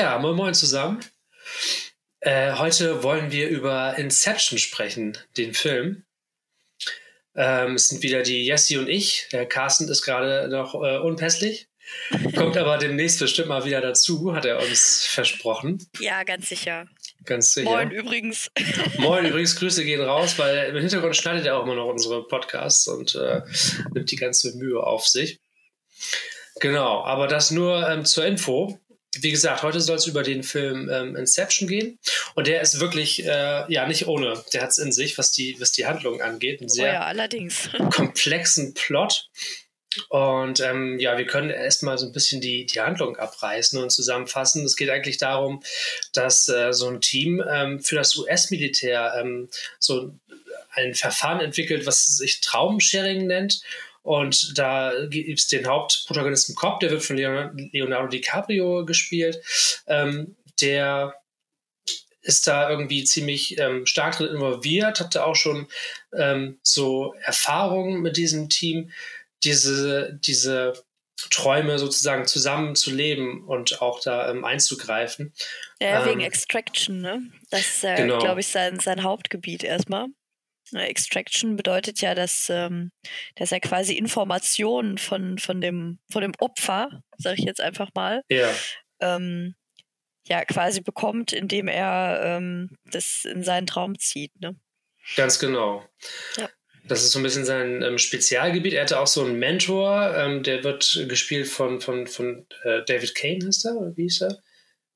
Ja, moin moin zusammen. Äh, heute wollen wir über Inception sprechen, den Film. Ähm, es sind wieder die Jessie und ich. Der Carsten ist gerade noch äh, unpässlich. Kommt aber demnächst bestimmt mal wieder dazu, hat er uns versprochen. Ja, ganz sicher. Ganz sicher. Moin übrigens. Moin übrigens, Grüße gehen raus, weil im Hintergrund schneidet er auch immer noch unsere Podcasts und äh, nimmt die ganze Mühe auf sich. Genau, aber das nur ähm, zur Info. Wie gesagt, heute soll es über den Film ähm, Inception gehen. Und der ist wirklich, äh, ja, nicht ohne. Der hat es in sich, was die, was die Handlung angeht. Einen Oh sehr ja, allerdings. komplexen Plot. Und ähm, ja, wir können erstmal so ein bisschen die, die Handlung abreißen und zusammenfassen. Es geht eigentlich darum, dass äh, so ein Team ähm, für das US-Militär ähm, so ein Verfahren entwickelt, was sich Traumsharing nennt. Und da gibt es den Hauptprotagonisten Cobb, der wird von Leonardo DiCaprio gespielt. Ähm, der ist da irgendwie ziemlich ähm, stark drin involviert, hatte auch schon ähm, so Erfahrungen mit diesem Team, diese, diese Träume sozusagen zusammenzuleben und auch da ähm, einzugreifen. Ja, wegen Ähm, Extraction, ne? Das ist, äh, genau. glaube ich, sein, sein Hauptgebiet erstmal. Äh, Extraction bedeutet ja, dass, ähm, dass er quasi Informationen von, von, dem, von dem Opfer, sage ich jetzt einfach mal, Ja, ähm, ja, quasi bekommt, indem er ähm, das in seinen Traum zieht. Ne? ganz genau. Ja. Das ist so ein bisschen sein ähm, Spezialgebiet. Er hatte auch so einen Mentor, ähm, der wird gespielt von, von, von äh, David Kane, ist er? Oder wie hieß er?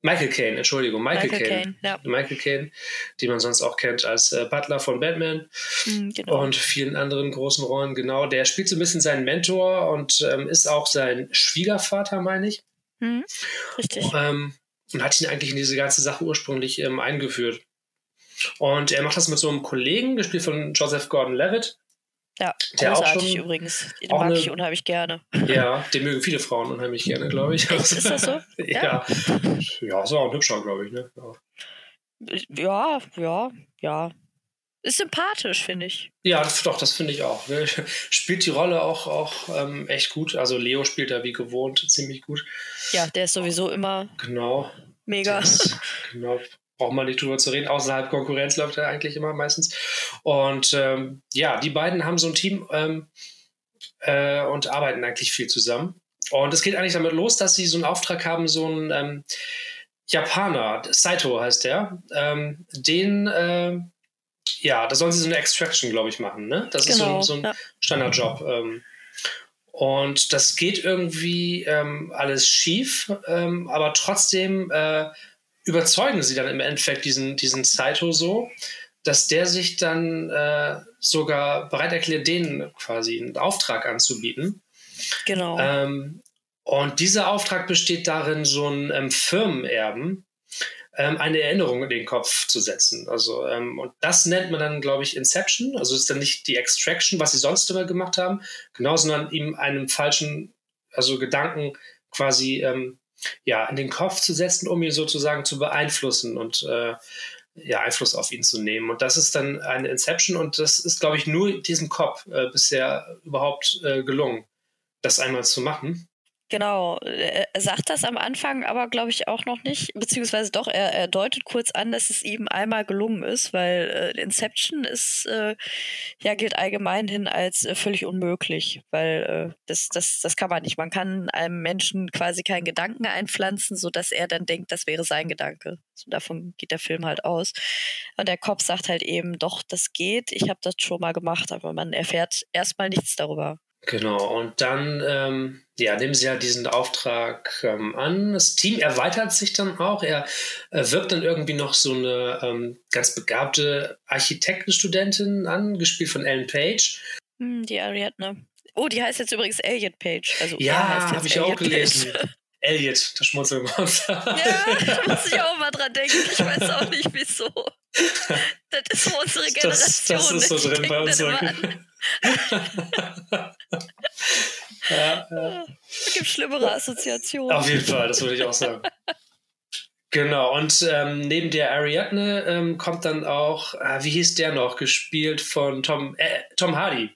Michael Caine, Entschuldigung, Michael, Michael Caine. Ja. Michael Caine, den man sonst auch kennt als äh, Butler von Batman Hm, genau. und vielen anderen großen Rollen. Genau, der spielt so ein bisschen seinen Mentor und ähm, ist auch sein Schwiegervater, meine ich. hm, richtig. Ähm, und hat ihn eigentlich in diese ganze Sache ursprünglich ähm, eingeführt. Und er macht das mit so einem Kollegen, gespielt von Joseph Gordon-Levitt. Ja, der auch großartig schon übrigens. Den auch mag eine- ich unheimlich gerne. Ja, den mögen viele Frauen unheimlich gerne, glaube ich. Echt, ist das so? ja. Ja, ist auch ein hübscher, glaube ich. Ne? Ja. Ja, ja, ja. Ist sympathisch, finde ich. Ja, das- doch, das finde ich auch. Ne? Spielt die Rolle auch, auch ähm, echt gut. Also Leo spielt da wie gewohnt ziemlich gut. Ja, der ist sowieso immer Genau. mega. Das, genau. Braucht man nicht drüber zu reden. Außerhalb Konkurrenz läuft er eigentlich immer meistens. Und ähm, ja, die beiden haben so ein Team ähm, äh, und arbeiten eigentlich viel zusammen. Und es geht eigentlich damit los, dass sie so einen Auftrag haben, so einen ähm, Japaner, Saito heißt der, ähm, den, äh, ja, da sollen sie so eine Extraction, glaube ich, machen. Ne? Das Genau, ist so, ein- so ein ja. Standardjob. Ähm, und das geht irgendwie ähm, alles schief, aber trotzdem äh, überzeugen sie dann im Endeffekt diesen, diesen Saito so, dass der sich dann äh, sogar bereit erklärt, denen quasi einen Auftrag anzubieten. Genau. Ähm, und dieser Auftrag besteht darin, so einen ähm, Firmenerben ähm, eine Erinnerung in den Kopf zu setzen. Also, ähm, und das nennt man dann, glaube ich, Inception. Also ist dann nicht die Extraction, was sie sonst immer gemacht haben, genau, sondern ihm einem falschen, also Gedanken quasi ähm, ja, in den Kopf zu setzen, um ihn sozusagen zu beeinflussen und äh, ja, Einfluss auf ihn zu nehmen. Und das ist dann eine Inception und das ist, glaube ich, nur diesem Kopf äh, bisher überhaupt äh, gelungen, das einmal zu machen. Genau, er er sagt das am Anfang, aber glaube ich auch noch nicht, beziehungsweise doch, er, er deutet kurz an, dass es ihm einmal gelungen ist, weil äh, Inception ist, äh, ja, gilt allgemein hin als äh, völlig unmöglich, weil äh, das, das, das kann man nicht. Man kann einem Menschen quasi keinen Gedanken einpflanzen, sodass er dann denkt, das wäre sein Gedanke. So, davon geht der Film halt aus. Und der Kopf sagt halt eben, doch, das geht, ich habe das schon mal gemacht, aber man erfährt erstmal nichts darüber. Genau, und dann ähm, ja, nehmen sie ja diesen Auftrag ähm, an. Das Team erweitert sich dann auch. Er äh, wirkt dann irgendwie noch so eine ähm, ganz begabte Architektenstudentin an, gespielt von Ellen Page. Hm, die Ariadne. Oh, die heißt jetzt übrigens Elliot Page. Also, Ja, habe ich auch Elliot gelesen. Page. Elliot, das Schmunzelmonster. Ja, da muss ich auch mal dran denken. Ich weiß auch nicht, wieso. Das ist so unsere das, Generation. das ist so drin bei uns. ja, ja. Es gibt schlimmere Assoziationen. Auf jeden Fall, das würde ich auch sagen. Genau, und ähm, neben der Ariadne ähm, kommt dann auch, äh, wie hieß der noch, gespielt von Tom, äh, Tom Hardy.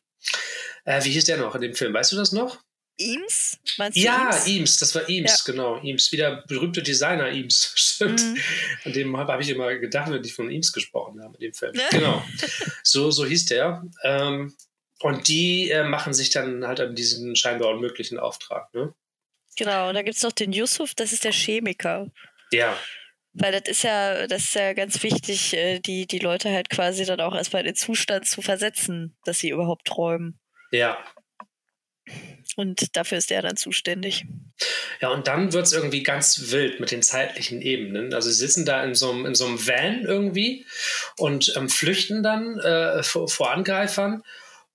Äh, wie hieß der noch in dem Film? Weißt du das noch? Eames? Meinst du ja, Eames? Eames, das war Eames, ja. genau. Eames, wieder berühmte Designer Eames, stimmt. Mhm. An dem habe hab ich immer gedacht, wenn die von Eames gesprochen haben in dem Film. genau. So, so hieß der. Ähm, und die äh, machen sich dann halt an diesen scheinbar unmöglichen Auftrag, ne? Genau, und da gibt es noch den Yusuf, das ist der Chemiker. Ja. Weil das ist ja, das ist ja ganz wichtig, äh, die, die Leute halt quasi dann auch erstmal in den Zustand zu versetzen, dass sie überhaupt träumen. Ja. Und dafür ist er dann zuständig. Ja, und dann wird es irgendwie ganz wild mit den zeitlichen Ebenen. Also sie sitzen da in so einem, in so einem Van irgendwie und ähm, flüchten dann äh, vor, vor Angreifern.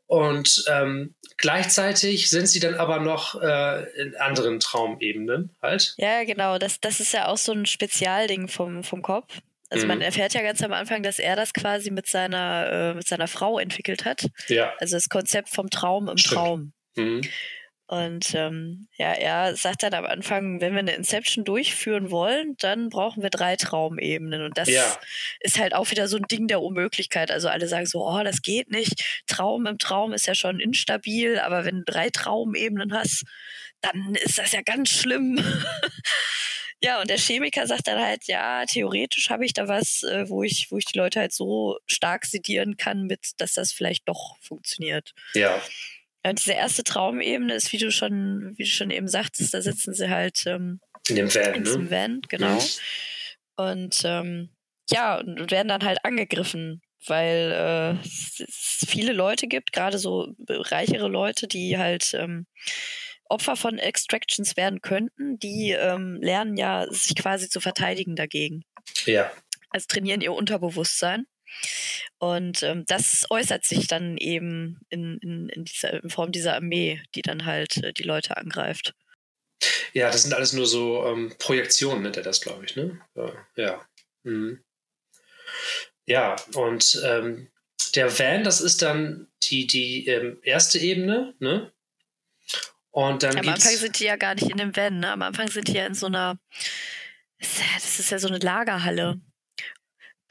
Und ähm, gleichzeitig sind sie dann aber noch äh, in anderen Traumebenen halt. Ja, genau. Das, das ist ja auch so ein Spezialding vom, vom Kopf. Also mhm. man erfährt ja ganz am Anfang, dass er das quasi mit seiner, äh, mit seiner Frau entwickelt hat. Ja. Also das Konzept vom Traum im Stimmt. Traum. Mhm. Und ähm, ja, er sagt dann am Anfang, wenn wir eine Inception durchführen wollen, dann brauchen wir drei Traumebenen. Und das ja. ist halt auch wieder so ein Ding der Unmöglichkeit. Also alle sagen so, oh, das geht nicht. Traum im Traum ist ja schon instabil, aber wenn du drei Traumebenen hast, dann ist das ja ganz schlimm. ja, und der Chemiker sagt dann halt, ja, theoretisch habe ich da was, äh, wo ich, wo ich die Leute halt so stark sedieren kann, mit, dass das vielleicht doch funktioniert. Ja. Ja, diese erste Traumebene ist, wie du schon, wie du schon eben sagtest, da sitzen sie halt ähm, in dem Van, in diesem ne? Van, genau. Mhm. Und ähm, ja, und werden dann halt angegriffen, weil äh, es viele Leute gibt, gerade so reichere Leute, die halt ähm, Opfer von Extractions werden könnten, die ähm, lernen ja, sich quasi zu verteidigen dagegen. Ja. Also trainieren ihr Unterbewusstsein. Und ähm, das äußert sich dann eben in, in, in, dieser, in Form dieser Armee, die dann halt äh, die Leute angreift. Ja, das sind alles nur so ähm, Projektionen, nennt er das, glaube ich, ne? Ja. Mhm. Ja, und ähm, der Van, das ist dann die, die ähm, erste Ebene, ne? Und dann Am Anfang sind die ja gar nicht in dem Van, ne? Am Anfang sind die ja in so einer, das ist ja so eine Lagerhalle.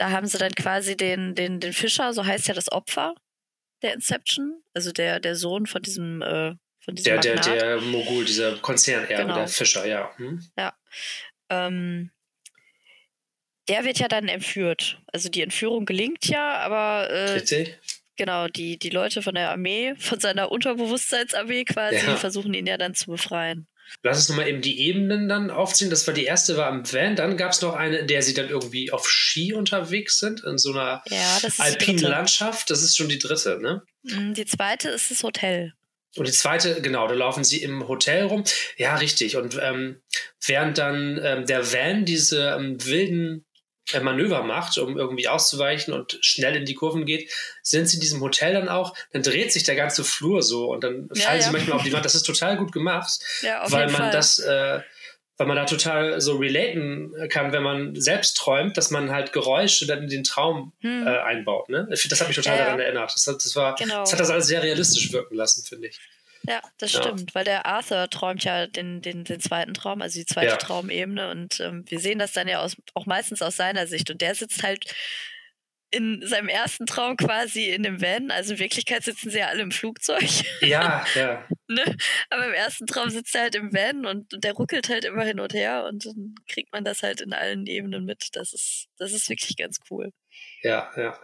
Da haben sie dann quasi den, den, den Fischer, so heißt ja das Opfer der Inception, also der, der Sohn von diesem, äh, von diesem der, der, der Mogul, dieser Konzernerbe, genau. der Fischer, ja. Hm? Ja. Ähm, der wird ja dann entführt. Also die Entführung gelingt ja, aber äh, genau, die, die Leute von der Armee, von seiner Unterbewusstseinsarmee quasi, ja. versuchen ihn ja dann zu befreien. Lass uns nochmal eben die Ebenen dann aufziehen. Das war die erste, war am Van. Dann gab es noch eine, in der sie dann irgendwie auf Ski unterwegs sind, in so einer ja, alpinen Landschaft. Das ist schon die dritte, ne? Mm, die zweite ist das Hotel. Und die zweite, genau, da laufen sie im Hotel rum. Ja, richtig. Und ähm, während dann ähm, der Van diese ähm, wilden Manöver macht, um irgendwie auszuweichen und schnell in die Kurven geht, sind sie in diesem Hotel dann auch, dann dreht sich der ganze Flur so und dann ja, fallen ja. sie manchmal auf die Wand. Das ist total gut gemacht, ja, weil man Fall. das, äh, weil man da total so relaten kann, wenn man selbst träumt, dass man halt Geräusche dann in den Traum hm. äh, einbaut. Ne? Das hat mich total daran erinnert. Das hat, das, war, genau. das hat das alles sehr realistisch wirken lassen, finde ich. Ja, das ja. stimmt, weil der Arthur träumt ja den, den, den zweiten Traum, also die zweite ja. Traumebene und ähm, wir sehen das dann ja aus, auch meistens aus seiner Sicht und der sitzt halt in seinem ersten Traum quasi in dem Van, also in Wirklichkeit sitzen sie ja alle im Flugzeug. Ja, ja. ne? Aber im ersten Traum sitzt er halt im Van und, und der ruckelt halt immer hin und her und dann kriegt man das halt in allen Ebenen mit. Das ist, das ist wirklich ganz cool. Ja, ja.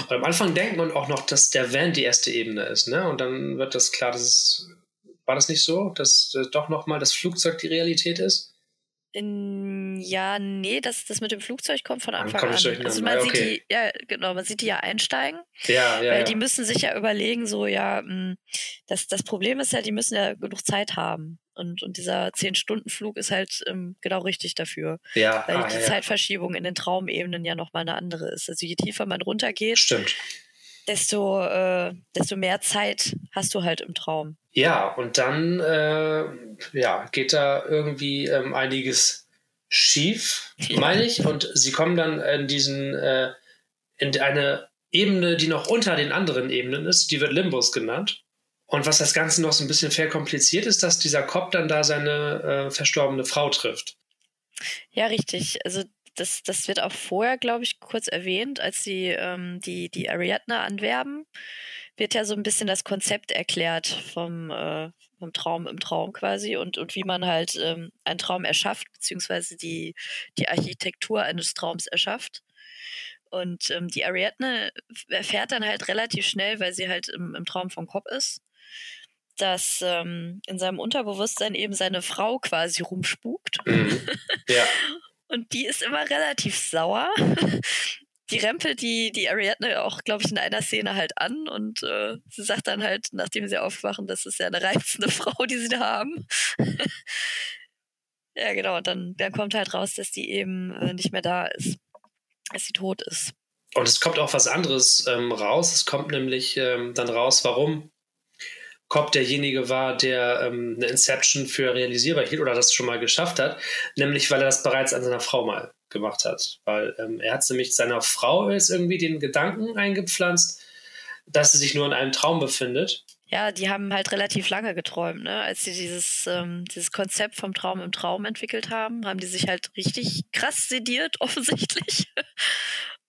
Und am Anfang denkt man auch noch, dass der Van die erste Ebene ist, ne? Und dann wird das klar, dass es, war das nicht so, dass äh, doch nochmal das Flugzeug die Realität ist? Ja, nee, das, das mit dem Flugzeug kommt von Anfang an. Also man okay. sieht die, ja, genau, man sieht die ja einsteigen. Ja, ja. Weil ja. die müssen sich ja überlegen, so, ja, hm, das, das Problem ist ja, die müssen ja genug Zeit haben. Und, und dieser Zehn-Stunden-Flug ist halt ähm, genau richtig dafür. Ja, weil ah, die ja, Zeitverschiebung in den Traumebenen ja nochmal eine andere ist. Also je tiefer man runtergeht, Stimmt. desto, äh, desto mehr Zeit hast du halt im Traum. Ja, und dann äh, ja, geht da irgendwie ähm, einiges schief, meine ich. Und sie kommen dann in diesen, äh, in eine Ebene, die noch unter den anderen Ebenen ist, die wird Limbus genannt. Und was das Ganze noch so ein bisschen verkompliziert ist, dass dieser Cop dann da seine äh, verstorbene Frau trifft. Ja, richtig. Also das, das wird auch vorher, glaube ich, kurz erwähnt, als sie ähm, die, die Ariadne anwerben. Wird ja so ein bisschen das Konzept erklärt vom, äh, vom Traum im Traum quasi und, und wie man halt ähm, einen Traum erschafft, beziehungsweise die, die Architektur eines Traums erschafft. Und ähm, die Ariadne erfährt dann halt relativ schnell, weil sie halt im, im Traum von Kopf ist, dass ähm, in seinem Unterbewusstsein eben seine Frau quasi rumspukt. Mhm. Ja. Und die ist immer relativ sauer. Die rempelt die, die Ariadne auch, glaube ich, in einer Szene halt an und äh, sie sagt dann halt, nachdem sie aufwachen, das ist ja eine reizende Frau, die sie da haben. ja, genau. Und dann, dann kommt halt raus, dass die eben äh, nicht mehr da ist, dass sie tot ist. Und es kommt auch was anderes ähm, raus. Es kommt nämlich ähm, dann raus, warum Cobb derjenige war, der ähm, eine Inception für realisierbar hielt oder das schon mal geschafft hat, nämlich weil er das bereits an seiner Frau mal gemacht hat. Weil ähm, er hat nämlich seiner Frau jetzt irgendwie den Gedanken eingepflanzt, dass sie sich nur in einem Traum befindet. Ja, die haben halt relativ lange geträumt, ne? Als sie dieses, ähm, dieses Konzept vom Traum im Traum entwickelt haben, haben die sich halt richtig krass sediert, offensichtlich.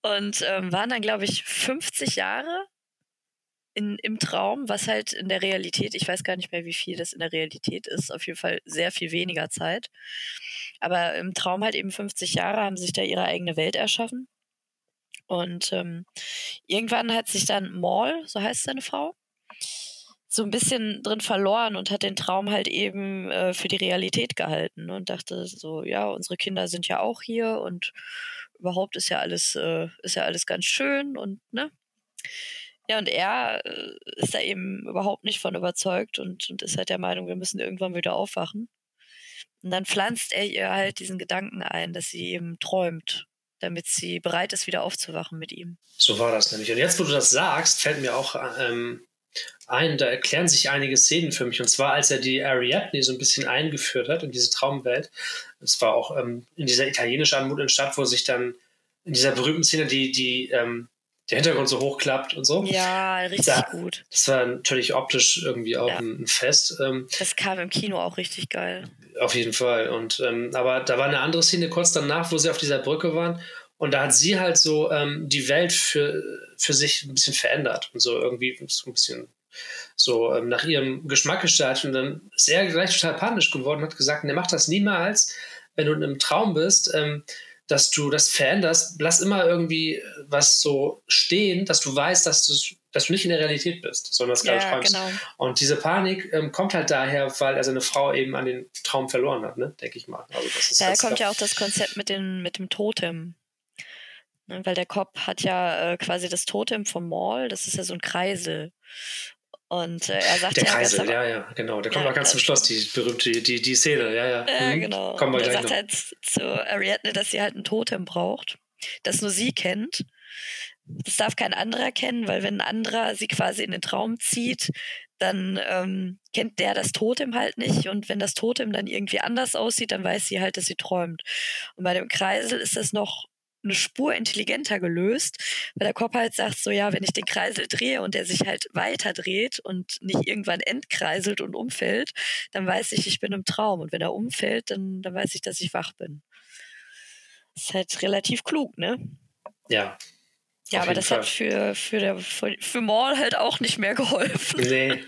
Und ähm, waren dann, glaube ich, 50 Jahre in, im Traum, was halt in der Realität, ich weiß gar nicht mehr, wie viel das in der Realität ist, auf jeden Fall sehr viel weniger Zeit. Aber im Traum halt eben 50 Jahre haben sich da ihre eigene Welt erschaffen. Und ähm, irgendwann hat sich dann Maul, so heißt seine Frau, so ein bisschen drin verloren und hat den Traum halt eben äh, für die Realität gehalten und dachte so, ja, unsere Kinder sind ja auch hier und überhaupt ist ja alles, äh, ist ja alles ganz schön und ne. Ja, und er äh, ist da eben überhaupt nicht von überzeugt und, und ist halt der Meinung, wir müssen irgendwann wieder aufwachen. Und dann pflanzt er ihr halt diesen Gedanken ein, dass sie eben träumt, damit sie bereit ist, wieder aufzuwachen mit ihm. So war das nämlich. Und jetzt, wo du das sagst, fällt mir auch ähm, ein, da erklären sich einige Szenen für mich. Und zwar, als er die Ariadne so ein bisschen eingeführt hat in diese Traumwelt. Es war auch ähm, in dieser italienischen anmutenden Stadt, wo sich dann in dieser berühmten Szene die, die ähm, der Hintergrund so hochklappt und so. Ja, richtig da, gut. Das war natürlich optisch irgendwie auch ja. ein, Fest. Ähm, das kam im Kino auch richtig geil. Auf jeden Fall. Und ähm, aber da war eine andere Szene kurz danach, wo sie auf dieser Brücke waren. Und da hat sie halt so ähm, die Welt für, für sich ein bisschen verändert und so irgendwie so ein bisschen so ähm, nach ihrem Geschmack gestaltet und dann ist er gleich total panisch geworden und hat gesagt, ne, mach das niemals, wenn du in einem Traum bist. Ähm, dass du das veränderst, lass immer irgendwie was so stehen, dass du weißt, dass du, dass du nicht in der Realität bist, sondern das gerade ja, träumst. Genau. Und diese Panik ähm, kommt halt daher, weil er seine Frau eben an den Traum verloren hat, ne? denke ich mal. Also das ist Daher kommt ja auch das Konzept mit, den, mit dem Totem. Ne? Weil der Kopf hat ja äh, quasi das Totem vom Mall, das ist ja so ein Kreisel. Und äh, er sagt der ja, Kreisel, ja, ja, genau. Der kommt ja, ganz zum Schluss, die berühmte, die, die Szene, ja, ja. Ja, mhm. genau. Kommen wir und er sagt noch. halt zu Ariadne, dass sie halt ein Totem braucht, das nur sie kennt. Das darf kein anderer kennen, weil wenn ein anderer sie quasi in den Traum zieht, dann ähm, kennt der das Totem halt nicht. Und wenn das Totem dann irgendwie anders aussieht, dann weiß sie halt, dass sie träumt. Und bei dem Kreisel ist das noch eine Spur intelligenter gelöst, weil der Kopf halt sagt, so ja, wenn ich den Kreisel drehe und der sich halt weiter dreht und nicht irgendwann entkreiselt und umfällt, dann weiß ich, ich bin im Traum. Und wenn er umfällt, dann, dann weiß ich, dass ich wach bin. Das ist halt relativ klug, ne? Ja. Ja, aber das Fall. hat für, für, der, für, für Maul halt auch nicht mehr geholfen. Nee,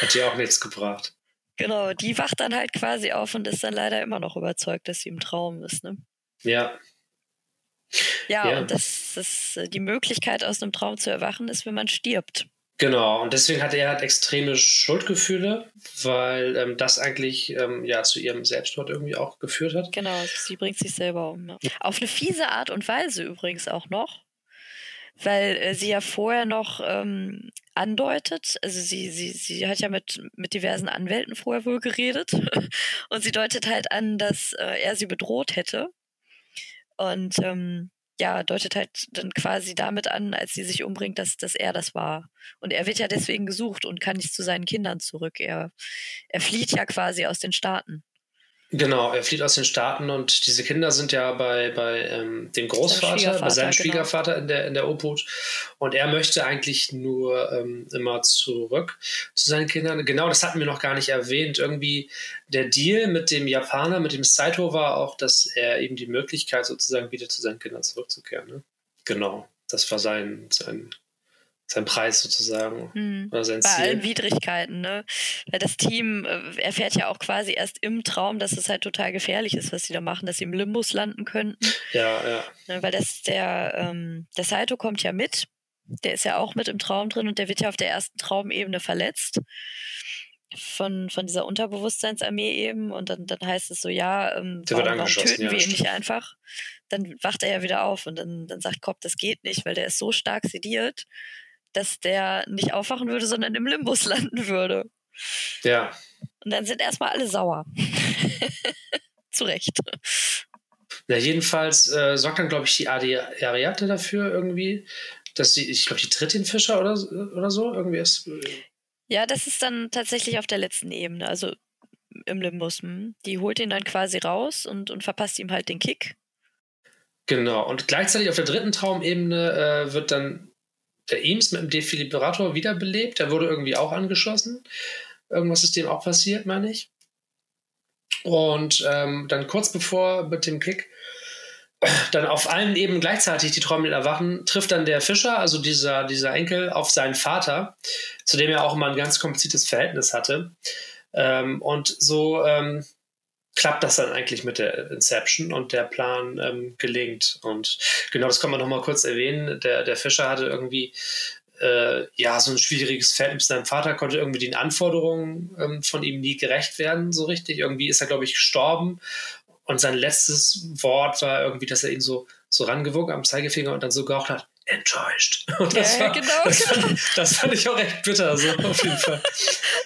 hat ihr auch nichts gebracht. Genau, die wacht dann halt quasi auf und ist dann leider immer noch überzeugt, dass sie im Traum ist, ne? Ja, ja, ja. und das, das, die Möglichkeit, aus einem Traum zu erwachen, ist, wenn man stirbt. Genau, und deswegen hat er halt extreme Schuldgefühle, weil ähm, das eigentlich ähm, ja zu ihrem Selbstmord irgendwie auch geführt hat. Genau, sie bringt sich selber um. Ja. Auf eine fiese Art und Weise übrigens auch noch, weil äh, sie ja vorher noch ähm, andeutet, also sie, sie, sie hat ja mit, mit diversen Anwälten vorher wohl geredet und sie deutet halt an, dass äh, er sie bedroht hätte und ähm, ja, deutet halt dann quasi damit an, als sie sich umbringt, dass, dass er das war. Und er wird ja deswegen gesucht und kann nicht zu seinen Kindern zurück. Er, er flieht ja quasi aus den Staaten. Genau, er flieht aus den Staaten und diese Kinder sind ja bei, bei ähm, dem Großvater, bei seinem genau. Schwiegervater genau. in, der, in der Obhut. Und er möchte eigentlich nur ähm, immer zurück zu seinen Kindern. Genau, das hatten wir noch gar nicht erwähnt. Irgendwie der Deal mit dem Japaner, mit dem Saito war auch, dass er eben die Möglichkeit sozusagen wieder zu seinen Kindern zurückzukehren. Ne? Genau, das war sein, sein sein Preis sozusagen. Hm. Oder sein Bei Ziel. allen Widrigkeiten, ne? Weil das Team äh, erfährt ja auch quasi erst im Traum, dass es halt total gefährlich ist, was sie da machen, dass sie im Limbus landen könnten. Ja, ja. Ne, weil das der, ähm, der Saito kommt ja mit. Der ist ja auch mit im Traum drin und der wird ja auf der ersten Traumebene verletzt von, von dieser Unterbewusstseinsarmee eben und dann, dann heißt es so, ja, ähm, warum, warum töten ja, wir ihn nicht einfach? Dann wacht er ja wieder auf und dann, dann sagt Cobb, das geht nicht, weil der ist so stark sediert, dass der nicht aufwachen würde, sondern im Limbus landen würde. Ja. Und dann sind erstmal alle sauer. Zu Recht. Na, jedenfalls äh, sorgt dann, glaube ich, die Ariate dafür irgendwie, dass sie, ich glaube, die tritt den Fischer oder, oder so, irgendwie ist. Äh, ja, das ist dann tatsächlich auf der letzten Ebene, also im Limbus. Hm. Die holt ihn dann quasi raus und, und verpasst ihm halt den Kick. Genau, und gleichzeitig auf der dritten Traumebene äh, wird dann der Eames mit dem Defibrillator wiederbelebt. Der wurde irgendwie auch angeschossen. Irgendwas ist dem auch passiert, meine ich. Und ähm, dann kurz bevor mit dem Kick dann auf allen Ebenen gleichzeitig die Träume erwachen, trifft dann der Fischer, also dieser, dieser Enkel, auf seinen Vater, zu dem er auch immer ein ganz kompliziertes Verhältnis hatte. Ähm, und so ähm, klappt das dann eigentlich mit der Inception und der Plan ähm, gelingt. Und genau das kann man nochmal kurz erwähnen. Der, der Fischer hatte irgendwie äh, ja so ein schwieriges Verhältnis mit seinem Vater, konnte irgendwie den Anforderungen ähm, von ihm nie gerecht werden, so richtig. Irgendwie ist er, glaube ich, gestorben und sein letztes Wort war irgendwie, dass er ihn so, so rangewogen am Zeigefinger und dann so gehaucht hat, enttäuscht. Und das, ja, war, genau, das, genau. Fand, das fand ich auch echt bitter, so auf jeden Fall.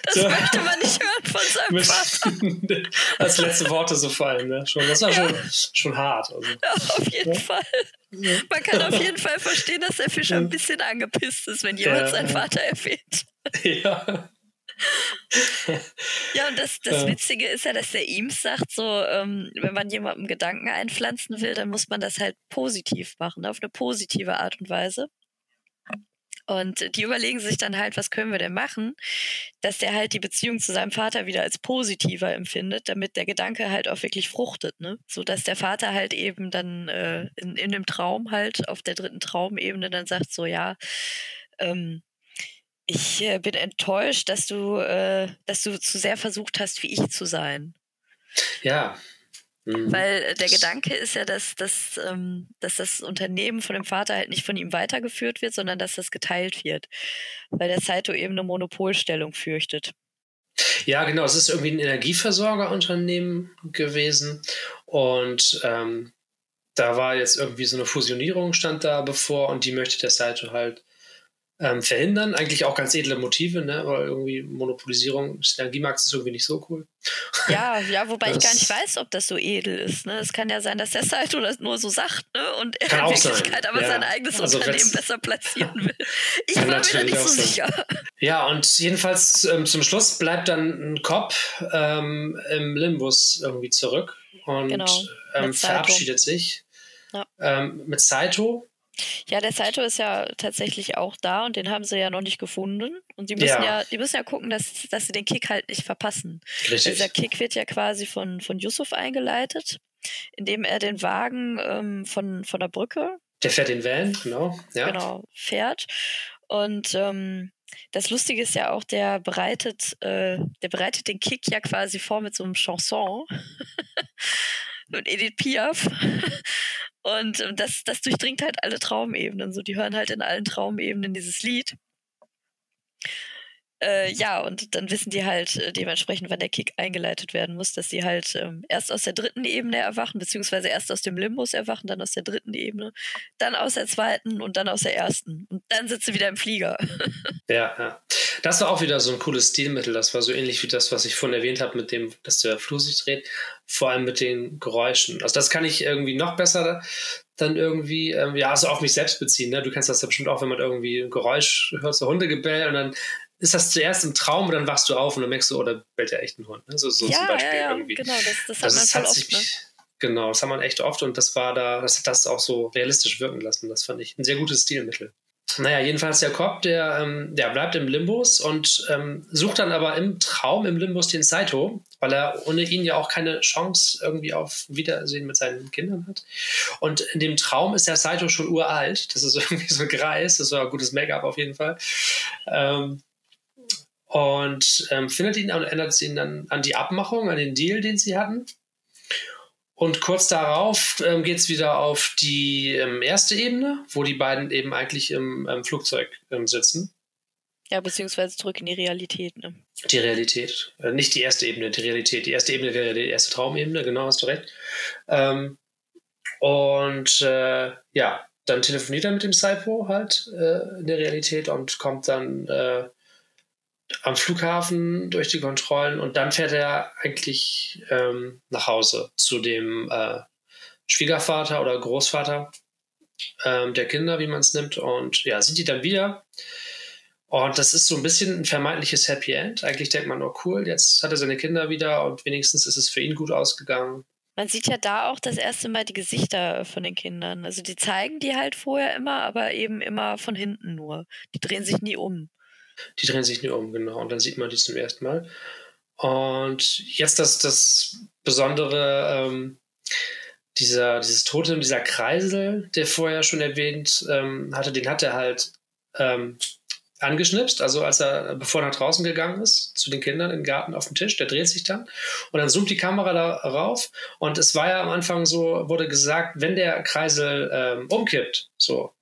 Das so. möchte man nicht hören von seinem Vater. Als letzte Worte so fallen, ne? Schon, das war ja. schon, schon hart. Also. Ja, auf jeden ja. Fall. Man kann auf jeden Fall verstehen, dass der Fischer ein bisschen angepisst ist, wenn jemand seinen Vater erwähnt. Ja. Ja, und das, das Witzige ist ja, dass der Eames sagt, so, ähm, wenn man jemandem Gedanken einpflanzen will, dann muss man das halt positiv machen, auf eine positive Art und Weise. Und die überlegen sich dann halt, was können wir denn machen, dass der halt die Beziehung zu seinem Vater wieder als positiver empfindet, damit der Gedanke halt auch wirklich fruchtet, ne? So dass der Vater halt eben dann äh, in, in dem Traum halt auf der dritten Traumebene dann sagt, so ja, ähm, ich äh, bin enttäuscht, dass du, äh, dass du zu sehr versucht hast, wie ich zu sein. Ja. Mhm. Weil äh, der Gedanke ist ja, dass, dass, ähm, dass das Unternehmen von dem Vater halt nicht von ihm weitergeführt wird, sondern dass das geteilt wird. Weil der Saito eben eine Monopolstellung fürchtet. Ja, genau. Es ist irgendwie ein Energieversorgerunternehmen gewesen. Und ähm, da war jetzt irgendwie so eine Fusionierung stand da bevor und die möchte der Saito halt ähm, verhindern. Eigentlich auch ganz edle Motive, ne? weil irgendwie Monopolisierung des Energiemarkts ist irgendwie nicht so cool. Ja, ja, wobei das ich gar nicht weiß, ob das so edel ist. Ne? Es kann ja sein, dass der Salto das nur so sagt ne? und er in Wirklichkeit aber ja. sein eigenes also Unternehmen besser platzieren will. Ich war mir da nicht so sicher. Ja, und jedenfalls ähm, zum Schluss bleibt dann ein Kopf ähm, im Limbus irgendwie zurück und genau, ähm, verabschiedet sich ja. Ähm, mit Saito ja, der Saito ist ja tatsächlich auch da und den haben sie ja noch nicht gefunden. Und die müssen ja, ja die müssen ja gucken, dass, dass sie den Kick halt nicht verpassen. Richtig. Dieser Kick wird ja quasi von, von Yusuf eingeleitet, indem er den Wagen ähm, von, von der Brücke. Der fährt den Van, genau. Ja. Genau, fährt. Und ähm, das Lustige ist ja auch, der bereitet, äh, der bereitet den Kick ja quasi vor mit so einem Chanson. und Edith Piaf. Und ähm, das, das durchdringt halt alle Traumebenen. So, die hören halt in allen Traumebenen dieses Lied. Äh, ja, und dann wissen die halt äh, dementsprechend, wann der Kick eingeleitet werden muss, dass sie halt ähm, erst aus der dritten Ebene erwachen, beziehungsweise erst aus dem Limbus erwachen, dann aus der dritten Ebene, dann aus der zweiten und dann aus der ersten. Und dann sitzt sie wieder im Flieger. ja, ja. Das war auch wieder so ein cooles Stilmittel. Das war so ähnlich wie das, was ich vorhin erwähnt habe, mit dem, dass der Flur sich dreht, vor allem mit den Geräuschen. Also das kann ich irgendwie noch besser dann irgendwie, ähm, ja, also auf mich selbst beziehen. Ne? Du kennst das ja bestimmt auch, wenn man irgendwie ein Geräusch hört, so Hundegebell und dann ist das zuerst im Traum und dann wachst du auf und dann merkst du, oh, da bellt ja echt ein Hund. Ne? So, so ja, zum Beispiel ja, ja, irgendwie. Genau, das, das, also das hat, man oft, ne? Genau, das hat man echt oft und das war da, das hat das auch so realistisch wirken lassen. Das fand ich ein sehr gutes Stilmittel. naja, jedenfalls der Cop, der, ähm, der bleibt im Limbus und ähm, sucht dann aber im Traum im Limbus den Saito, weil er ohne ihn ja auch keine Chance irgendwie auf Wiedersehen mit seinen Kindern hat. Und in dem Traum ist der Saito schon uralt. Das ist irgendwie so ein Greis. Das war ein gutes Make-up auf jeden Fall. Ähm, und ähm, findet ihn und ändert ihn dann an die Abmachung, an den Deal, den sie hatten. Und kurz darauf ähm, geht es wieder auf die ähm, erste Ebene, wo die beiden eben eigentlich im, im Flugzeug ähm, sitzen. Ja, beziehungsweise zurück in die Realität. Ne? Die Realität. Äh, nicht die erste Ebene, die Realität. Die erste Ebene wäre die erste Traumebene, genau, hast du recht. Ähm, und äh, ja, dann telefoniert er mit dem Saipo halt äh, in der Realität und kommt dann äh, am Flughafen durch die Kontrollen und dann fährt er eigentlich ähm, nach Hause zu dem äh, Schwiegervater oder Großvater ähm, der Kinder, wie man es nimmt. Und ja, sind die dann wieder. Und das ist so ein bisschen ein vermeintliches Happy End. Eigentlich denkt man, oh cool, jetzt hat er seine Kinder wieder und wenigstens ist es für ihn gut ausgegangen. Man sieht ja da auch das erste Mal die Gesichter von den Kindern. Also die zeigen die halt vorher immer, aber eben immer von hinten nur. Die drehen sich nie um. Die drehen sich nie um, genau. Und dann sieht man die zum ersten Mal. Und jetzt das, das Besondere, ähm, dieser, dieses Totem, dieser Kreisel, der vorher schon erwähnt ähm, hatte, den hat er halt ähm, angeschnipst, also als er, bevor er nach draußen gegangen ist, zu den Kindern im Garten auf dem Tisch, der dreht sich dann und dann zoomt die Kamera darauf und es war ja am Anfang so, wurde gesagt, wenn der Kreisel ähm, umkippt, so,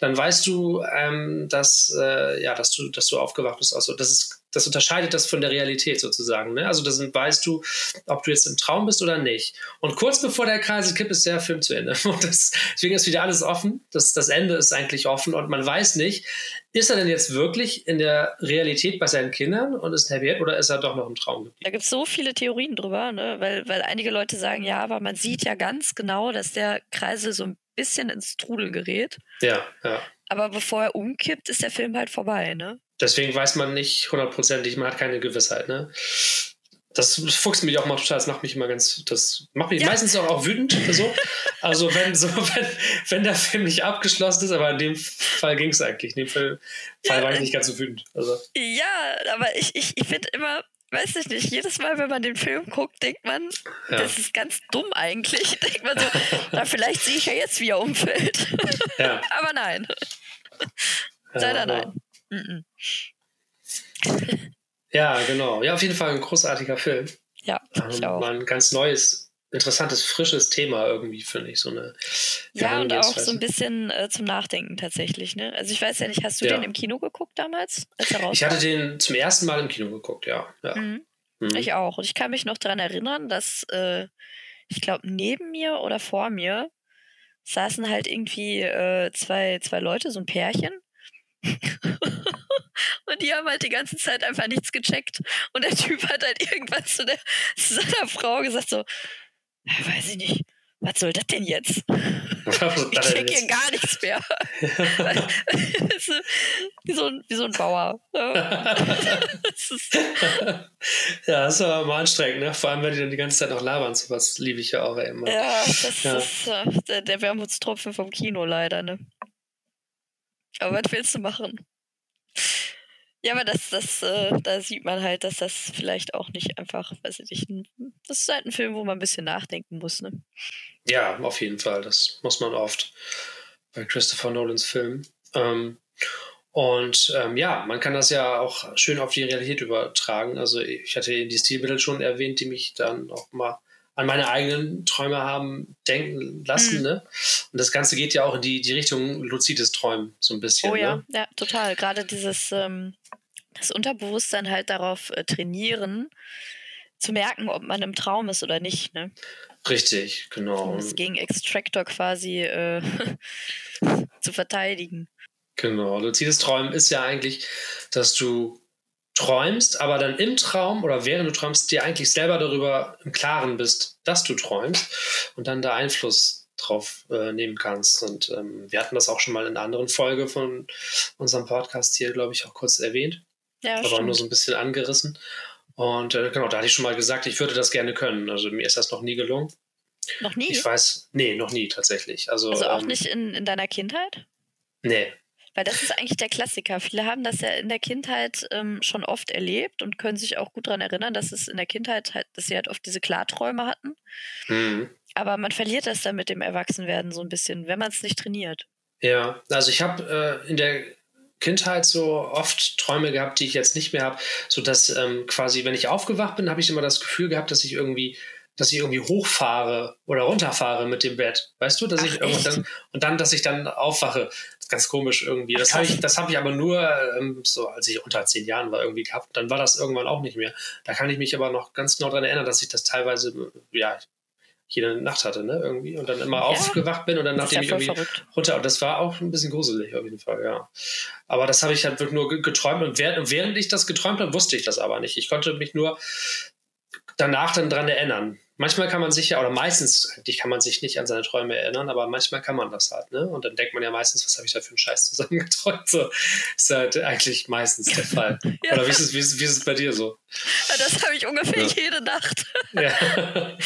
dann weißt du, ähm, dass, äh, ja, dass, du, dass du aufgewacht bist. Also das, ist, das unterscheidet das von der Realität sozusagen. Ne? Also das weißt du, ob du jetzt im Traum bist oder nicht. Und kurz bevor der Kreis kippt, ist der Film zu Ende. Und das, deswegen ist wieder alles offen. Das, das Ende ist eigentlich offen und man weiß nicht, ist er denn jetzt wirklich in der Realität bei seinen Kindern und ist Happy oder ist er doch noch im Traum? Da gibt es so viele Theorien drüber, ne? weil, weil einige Leute sagen, ja, aber man sieht ja ganz genau, dass der Kreisel so ein bisschen ins Trudel gerät. Ja, ja. Aber bevor er umkippt, ist der Film halt vorbei, ne? Deswegen weiß man nicht hundertprozentig, man hat keine Gewissheit, ne? Das fuchst mich auch mal total, das macht mich immer ganz, das macht mich ja. meistens auch, auch wütend. So. Also wenn, so, wenn, wenn der Film nicht abgeschlossen ist, aber in dem Fall ging es eigentlich. In dem Fall, ja, war ich nicht ganz so wütend. Also. Ja, aber ich, ich, ich finde immer, weiß ich nicht, jedes Mal, wenn man den Film guckt, denkt man, ja. das ist ganz dumm eigentlich. Denkt man so, na, vielleicht sehe ich ja jetzt, wie er umfällt. Ja. Aber nein. Leider nein. -mm. Ja, genau. Ja, auf jeden Fall ein großartiger Film. Ja, ich ähm, auch. Mal ein ganz neues, interessantes, frisches Thema irgendwie, finde ich. So eine ja, und auch so ein bisschen äh, zum Nachdenken tatsächlich. Ne? Also ich weiß ja nicht, hast du ja. den im Kino geguckt damals? Als er ich hatte den zum ersten Mal im Kino geguckt, ja. ja. Mhm. Mhm. Ich auch. Und ich kann mich noch daran erinnern, dass äh, ich glaube, neben mir oder vor mir saßen halt irgendwie äh, zwei, zwei Leute, so ein Pärchen. und die haben halt die ganze Zeit einfach nichts gecheckt. Und der Typ hat halt irgendwann zu, der, zu seiner Frau gesagt so, weiß ich nicht, was soll das denn jetzt? ich check hier gar nichts mehr. wie, so ein, wie so ein Bauer. das ja, das ist aber mal anstrengend, ne? Vor allem, wenn die dann die ganze Zeit noch labern. So was liebe ich ja auch immer. Ja, das ja. ist äh, der, der Wermutstropfen vom Kino leider, ne? Aber was willst du machen? Ja, aber das, das, äh, da sieht man halt, dass das vielleicht auch nicht einfach, weiß ich nicht, das ist halt ein Film, wo man ein bisschen nachdenken muss, ne? Ja, auf jeden Fall. Das muss man oft bei Christopher Nolans Filmen. Ähm, und ähm, ja, man kann das ja auch schön auf die Realität übertragen. Also ich hatte die Stilmittel schon erwähnt, die mich dann auch mal an meine eigenen Träume haben denken lassen. Mhm. Ne? Und das Ganze geht ja auch in die, die Richtung luzides Träumen so ein bisschen. Oh ja, ne? ja, total. Gerade dieses ähm, das Unterbewusstsein halt darauf äh, trainieren, zu merken, ob man im Traum ist oder nicht. Ne? Richtig, genau. Um es gegen Extractor quasi äh, zu verteidigen. Genau. Luzides Träumen ist ja eigentlich, dass du träumst, aber dann im Traum oder während du träumst, dir eigentlich selber darüber im Klaren bist, dass du träumst und dann da Einfluss drauf äh, nehmen kannst. Und ähm, wir hatten das auch schon mal in einer anderen Folge von unserem Podcast hier, glaube ich, auch kurz erwähnt. Ja, aber stimmt. nur so ein bisschen angerissen. Und äh, genau, da hatte ich schon mal gesagt, ich würde das gerne können. Also mir ist das noch nie gelungen. Noch nie? Ich weiß, nee, noch nie tatsächlich. Also, also auch ähm, nicht in, in deiner Kindheit? Nee, Weil das ist eigentlich der Klassiker. Viele haben das ja in der Kindheit ähm, schon oft erlebt und können sich auch gut daran erinnern, dass es in der Kindheit halt, dass sie halt oft diese Klarträume hatten. Mhm. Aber man verliert das dann mit dem Erwachsenwerden so ein bisschen, wenn man es nicht trainiert. Ja, also ich habe äh, in der Kindheit so oft Träume gehabt, die ich jetzt nicht mehr habe, so dass ähm, quasi, wenn ich aufgewacht bin, habe ich immer das Gefühl gehabt, dass ich irgendwie dass ich irgendwie hochfahre oder runterfahre mit dem Bett. Weißt du, dass Ach, ich irgendwann und dann, dass ich dann aufwache. Das ist ganz komisch irgendwie. Das habe ich, das ich aber nur ähm, so, als ich unter zehn Jahren war, irgendwie gehabt. Dann war das irgendwann auch nicht mehr. Da kann ich mich aber noch ganz genau daran erinnern, dass ich das teilweise, ja, jede Nacht hatte, ne, irgendwie. Und dann immer ja, aufgewacht bin und dann nachdem ja ich irgendwie verrückt. runter. Und das war auch ein bisschen gruselig auf jeden Fall, ja. Aber das habe ich halt wirklich nur geträumt und während, während ich das geträumt habe, wusste ich das aber nicht. Ich konnte mich nur danach dann dran erinnern. Manchmal kann man sich ja, oder meistens eigentlich kann man sich nicht an seine Träume erinnern, aber manchmal kann man das halt, ne? Und dann denkt man ja meistens, was habe ich da für einen Scheiß zusammengeträumt? So ist halt eigentlich meistens der Fall. ja. Oder wie ist, es, wie, ist, wie ist es bei dir so? Das habe ich ungefähr ja. jede Nacht. Ja.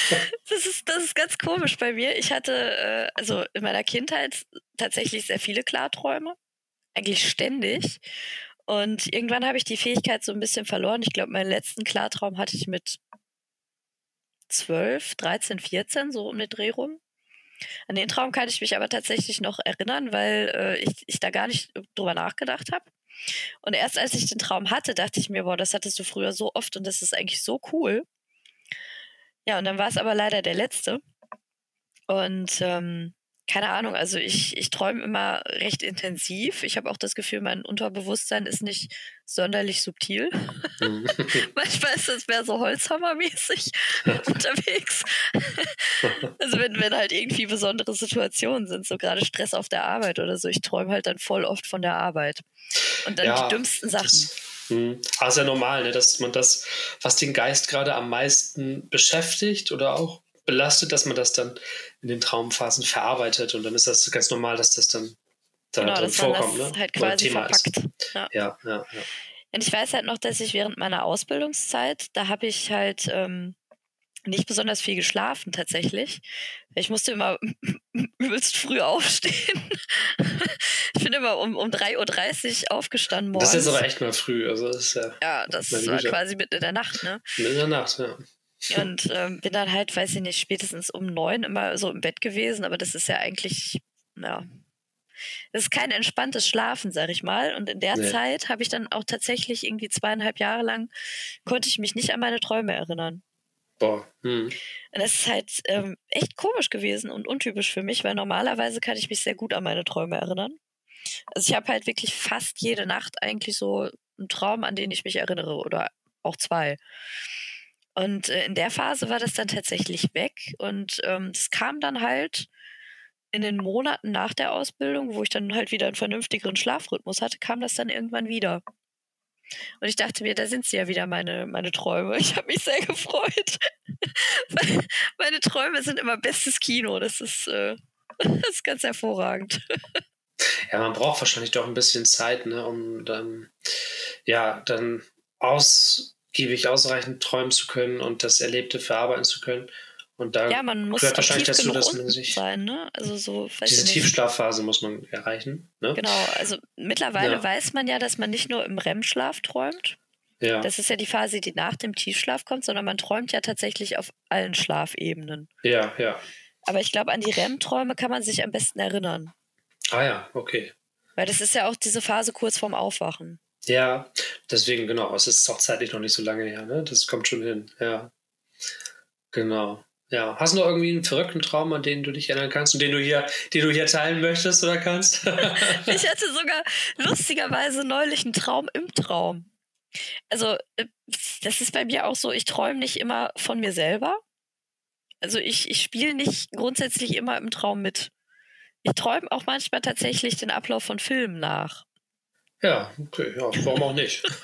Das ist, das ist ganz komisch bei mir. Ich hatte äh, also in meiner Kindheit tatsächlich sehr viele Klarträume. Eigentlich ständig. Und irgendwann habe ich die Fähigkeit so ein bisschen verloren. Ich glaube, meinen letzten Klartraum hatte ich mit 12, 13, 14, so um den Dreh rum. An den Traum kann ich mich aber tatsächlich noch erinnern, weil äh, ich, ich da gar nicht drüber nachgedacht habe. Und erst als ich den Traum hatte, dachte ich mir, boah, das hattest du früher so oft und das ist eigentlich so cool. Ja, und dann war es aber leider der letzte. Und ähm, keine Ahnung, also ich, ich träume immer recht intensiv. Ich habe auch das Gefühl, mein Unterbewusstsein ist nicht sonderlich subtil. Mhm. Manchmal ist es mehr so Holzhammermäßig unterwegs. also wenn, wenn halt irgendwie besondere Situationen sind, so gerade Stress auf der Arbeit oder so, ich träume halt dann voll oft von der Arbeit. Und dann ja, die dümmsten Sachen. Das, mh. Aber ist ja normal, ne, dass man das, was den Geist gerade am meisten beschäftigt oder auch belastet, dass man das dann in den Traumphasen verarbeitet und dann ist das ganz normal, dass das dann da genau, drin vorkommt. Das ne? halt quasi Thema verpackt. Ist. Ja. ja, ja, ja. Und ich weiß halt noch, dass ich während meiner Ausbildungszeit, da habe ich halt ähm, nicht besonders viel geschlafen tatsächlich. Ich musste immer übelst früh aufstehen. ich bin immer um, um 3.30 Uhr aufgestanden morgens. Das ist aber echt mal früh. Also das ist ja, ja, das war quasi mitten in der Nacht, ne? Mitten in der Nacht, ja. Und ähm, bin dann halt, weiß ich nicht, spätestens um neun immer so im Bett gewesen, aber das ist ja eigentlich, ja, das ist kein entspanntes Schlafen, sag ich mal. Und in der nee. Zeit habe ich dann auch tatsächlich irgendwie zweieinhalb Jahre lang, konnte ich mich nicht an meine Träume erinnern. Boah. Hm. Und das ist halt ähm, echt komisch gewesen und untypisch für mich, weil normalerweise kann ich mich sehr gut an meine Träume erinnern. Also ich habe halt wirklich fast jede Nacht eigentlich so einen Traum, an den ich mich erinnere oder auch zwei. Und äh, in der Phase war das dann tatsächlich weg und ähm, das kam dann halt in den Monaten nach der Ausbildung, wo ich dann halt wieder einen vernünftigeren Schlafrhythmus hatte, kam das dann irgendwann wieder. Und ich dachte mir, da sind sie ja wieder meine, meine Träume. Ich habe mich sehr gefreut. meine Träume sind immer bestes Kino. Das ist, äh, das ist ganz hervorragend. Ja, man braucht wahrscheinlich doch ein bisschen Zeit, ne, um dann, ja, dann aus, giebig ausreichend träumen zu können und das Erlebte verarbeiten zu können. Und da ja, man muss gehört wahrscheinlich dazu, dass man sich sein, ne? Also so, diese Tiefschlafphase muss man erreichen. Ne? Genau, also mittlerweile ja. weiß man ja, dass man nicht nur im REM-Schlaf träumt. Ja. Das ist ja die Phase, die nach dem Tiefschlaf kommt, sondern man träumt ja tatsächlich auf allen Schlafebenen. Ja, ja. Aber ich glaube, an die REM-Träume kann man sich am besten erinnern. Ah ja, okay. Weil das ist ja auch diese Phase kurz vorm Aufwachen. Ja, deswegen, genau. Es ist auch zeitlich noch nicht so lange her, ne? Das kommt schon hin, ja. Genau. Ja. Hast du noch irgendwie einen verrückten Traum, an den du dich erinnern kannst und den du hier, den du hier teilen möchtest oder kannst? ich hatte sogar lustigerweise neulich einen Traum im Traum. Also, äh, das ist bei mir auch so, ich träume nicht immer von mir selber. Also ich, ich spiele nicht grundsätzlich immer im Traum mit. Ich träume auch manchmal tatsächlich den Ablauf von Filmen nach. Ja, okay, ja, warum auch nicht?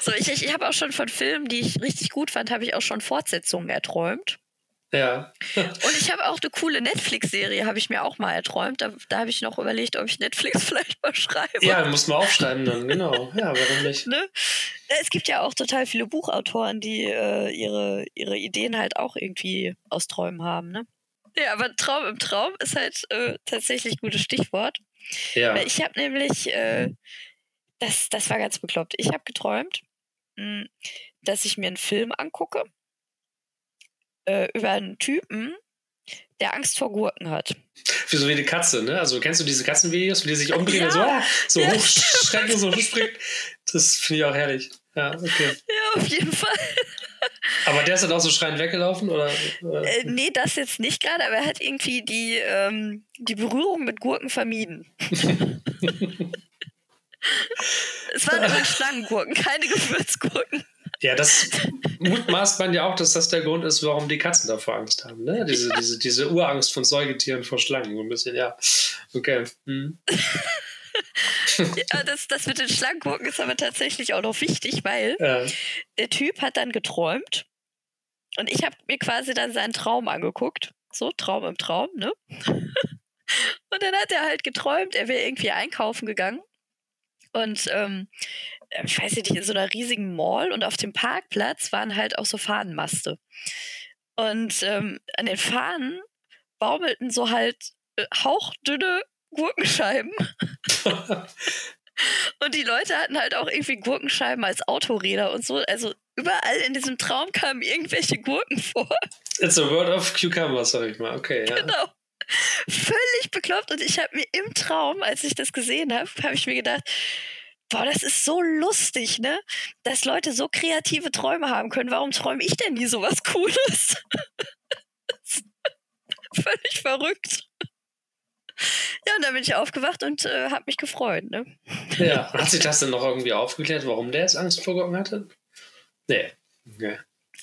so, ich, ich, habe auch schon von Filmen, die ich richtig gut fand, habe ich auch schon Fortsetzungen erträumt. Ja. Und ich habe auch eine coole Netflix-Serie, habe ich mir auch mal erträumt. Da, da habe ich noch überlegt, ob ich Netflix vielleicht mal schreibe. Ja, muss man aufschreiben dann, genau. Ja, warum nicht? Ne? Es gibt ja auch total viele Buchautoren, die äh, ihre, ihre Ideen halt auch irgendwie aus Träumen haben, ne? Ja, aber Traum im Traum ist halt äh, tatsächlich ein gutes Stichwort. Ja. Ich habe nämlich, äh, das, das war ganz bekloppt. Ich habe geträumt, mh, hm, dass ich mir einen Film angucke äh, über einen Typen, der Angst vor Gurken hat. Wie so wie eine Katze, ne? Also kennst du diese Katzenvideos, wo die sich umdrehen ja. und so, ah, so ja. hochschrecken, so hochspringen? Das finde ich auch herrlich. Ja, okay. Ja, auf jeden Fall. Aber der ist dann auch so schreiend weggelaufen? Oder, Äh, nee, das jetzt nicht gerade, aber er hat irgendwie die, ähm, die Berührung mit Gurken vermieden. es waren übrigens Schlangengurken, keine Gewürzgurken. Ja, das mutmaßt man ja auch, dass das der Grund ist, warum die Katzen davor Angst haben. Ne? Diese, ja. diese, diese Urangst von Säugetieren vor Schlangen. So ein bisschen, ja. Okay. Hm. ja, das, das mit den Schlangengurken ist aber tatsächlich auch noch wichtig, weil ja. der Typ hat dann geträumt und ich habe mir quasi dann seinen Traum angeguckt. So, Traum im Traum, ne? und dann hat er halt geträumt, er wäre irgendwie einkaufen gegangen und ähm, äh, ich weiß nicht, in so einer riesigen Mall und auf dem Parkplatz waren halt auch so Fahnenmaste. Und ähm, an den Fahnen baumelten so halt äh, hauchdünne Gurkenscheiben. und die Leute hatten halt auch irgendwie Gurkenscheiben als Autoräder und so. Also überall in diesem Traum kamen irgendwelche Gurken vor. It's a world of cucumbers, sag ich mal. Okay, ja. Genau. Völlig bekloppt. Und ich habe mir im Traum, als ich das gesehen habe, habe ich mir gedacht, boah, das ist so lustig, ne? Dass Leute so kreative Träume haben können. Warum träume ich denn nie sowas Cooles? Völlig verrückt. Ja, und dann bin ich aufgewacht und äh, habe mich gefreut, ne? Ja, hat sich das denn noch irgendwie aufgeklärt, warum der jetzt Angst vor Gurken hatte? Nee. Okay.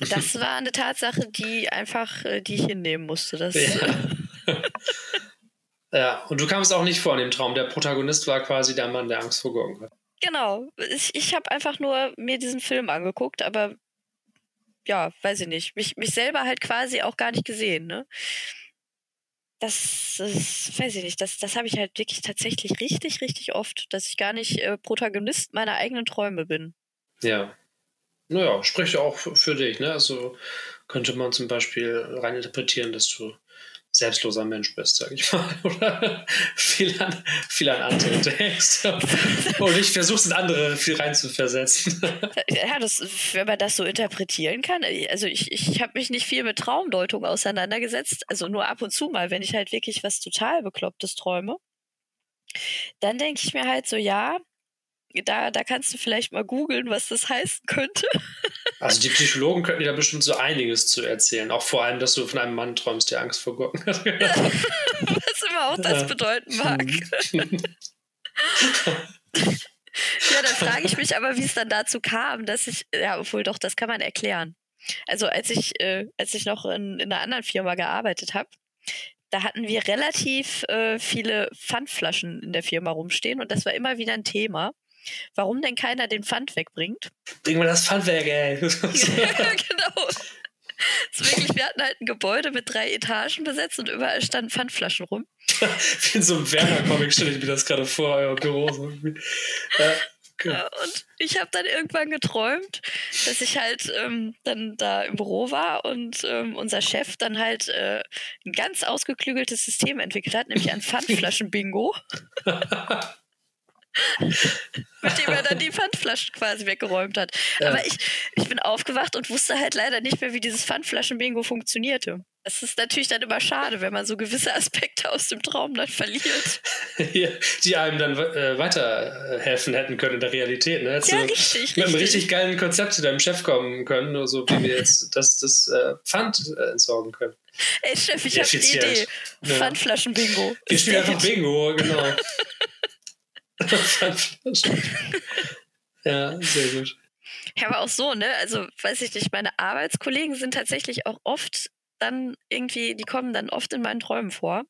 Das war eine Tatsache, die einfach, äh, die ich hinnehmen musste. Das, ja. Ja, und du kamst auch nicht vor in dem Traum. Der Protagonist war quasi der Mann, der Angst vor Gurken hat. Genau. Ich, ich habe einfach nur mir diesen Film angeguckt, aber ja, weiß ich nicht. Mich, mich selber halt quasi auch gar nicht gesehen, ne? Das, das weiß ich nicht. Das, das habe ich halt wirklich tatsächlich richtig, richtig oft, dass ich gar nicht äh, Protagonist meiner eigenen Träume bin. Ja. Naja, spricht ja auch für dich, ne? Also könnte man zum Beispiel rein interpretieren, dass du selbstloser Mensch bist, sag ich mal. Oder viel an, viel an andere denkst. Und ich versuche in andere viel reinzuversetzen. Ja, das, wenn man das so interpretieren kann. Also ich, ich habe mich nicht viel mit Traumdeutung auseinandergesetzt. Also nur ab und zu mal, wenn ich halt wirklich was total Beklopptes träume. Dann denke ich mir halt so, ja, da, da kannst du vielleicht mal googeln, was das heißen könnte. Also die Psychologen könnten dir da bestimmt so einiges zu erzählen. Auch vor allem, dass du von einem Mann träumst, der Angst vor Gurken hat. was immer auch das bedeuten mag. ja, dann frage ich mich aber, wie es dann dazu kam, dass ich, ja, obwohl doch, das kann man erklären. Also als ich, äh, als ich noch in, in einer anderen Firma gearbeitet habe, da hatten wir relativ äh, viele Pfandflaschen in der Firma rumstehen und das war immer wieder ein Thema warum denn keiner den Pfand wegbringt. Bring mal das Pfand weg, ey. ja, genau. wirklich, wir hatten halt ein Gebäude mit drei Etagen besetzt und überall standen Pfandflaschen rum. Wie in so einem Werner-Comic stelle ich mir das gerade vor, euer Büro. So. Ja, okay. und ich habe dann irgendwann geträumt, dass ich halt ähm, dann da im Büro war und ähm, unser Chef dann halt äh, ein ganz ausgeklügeltes System entwickelt hat, nämlich ein Pfandflaschen-Bingo. mit dem er dann die Pfandflaschen quasi weggeräumt hat. Ja. Aber ich, ich bin aufgewacht und wusste halt leider nicht mehr, wie dieses Pfandflaschen-Bingo funktionierte. Das ist natürlich dann immer schade, wenn man so gewisse Aspekte aus dem Traum dann verliert. die einem dann äh, weiterhelfen hätten können in der Realität. Ne? ja, richtig. Mit einem richtig geilen Konzept zu deinem Chef kommen können, so wie wir jetzt das, das äh, Pfand äh, entsorgen können. Ey Chef, ich habe eine Idee. Ja. Pfandflaschen-Bingo. Wir spielen einfach Bingo, genau. ja, sehr gut. Ja, aber auch so, ne? Also, weiß ich nicht, meine Arbeitskollegen sind tatsächlich auch oft dann irgendwie, die kommen dann oft in meinen Träumen vor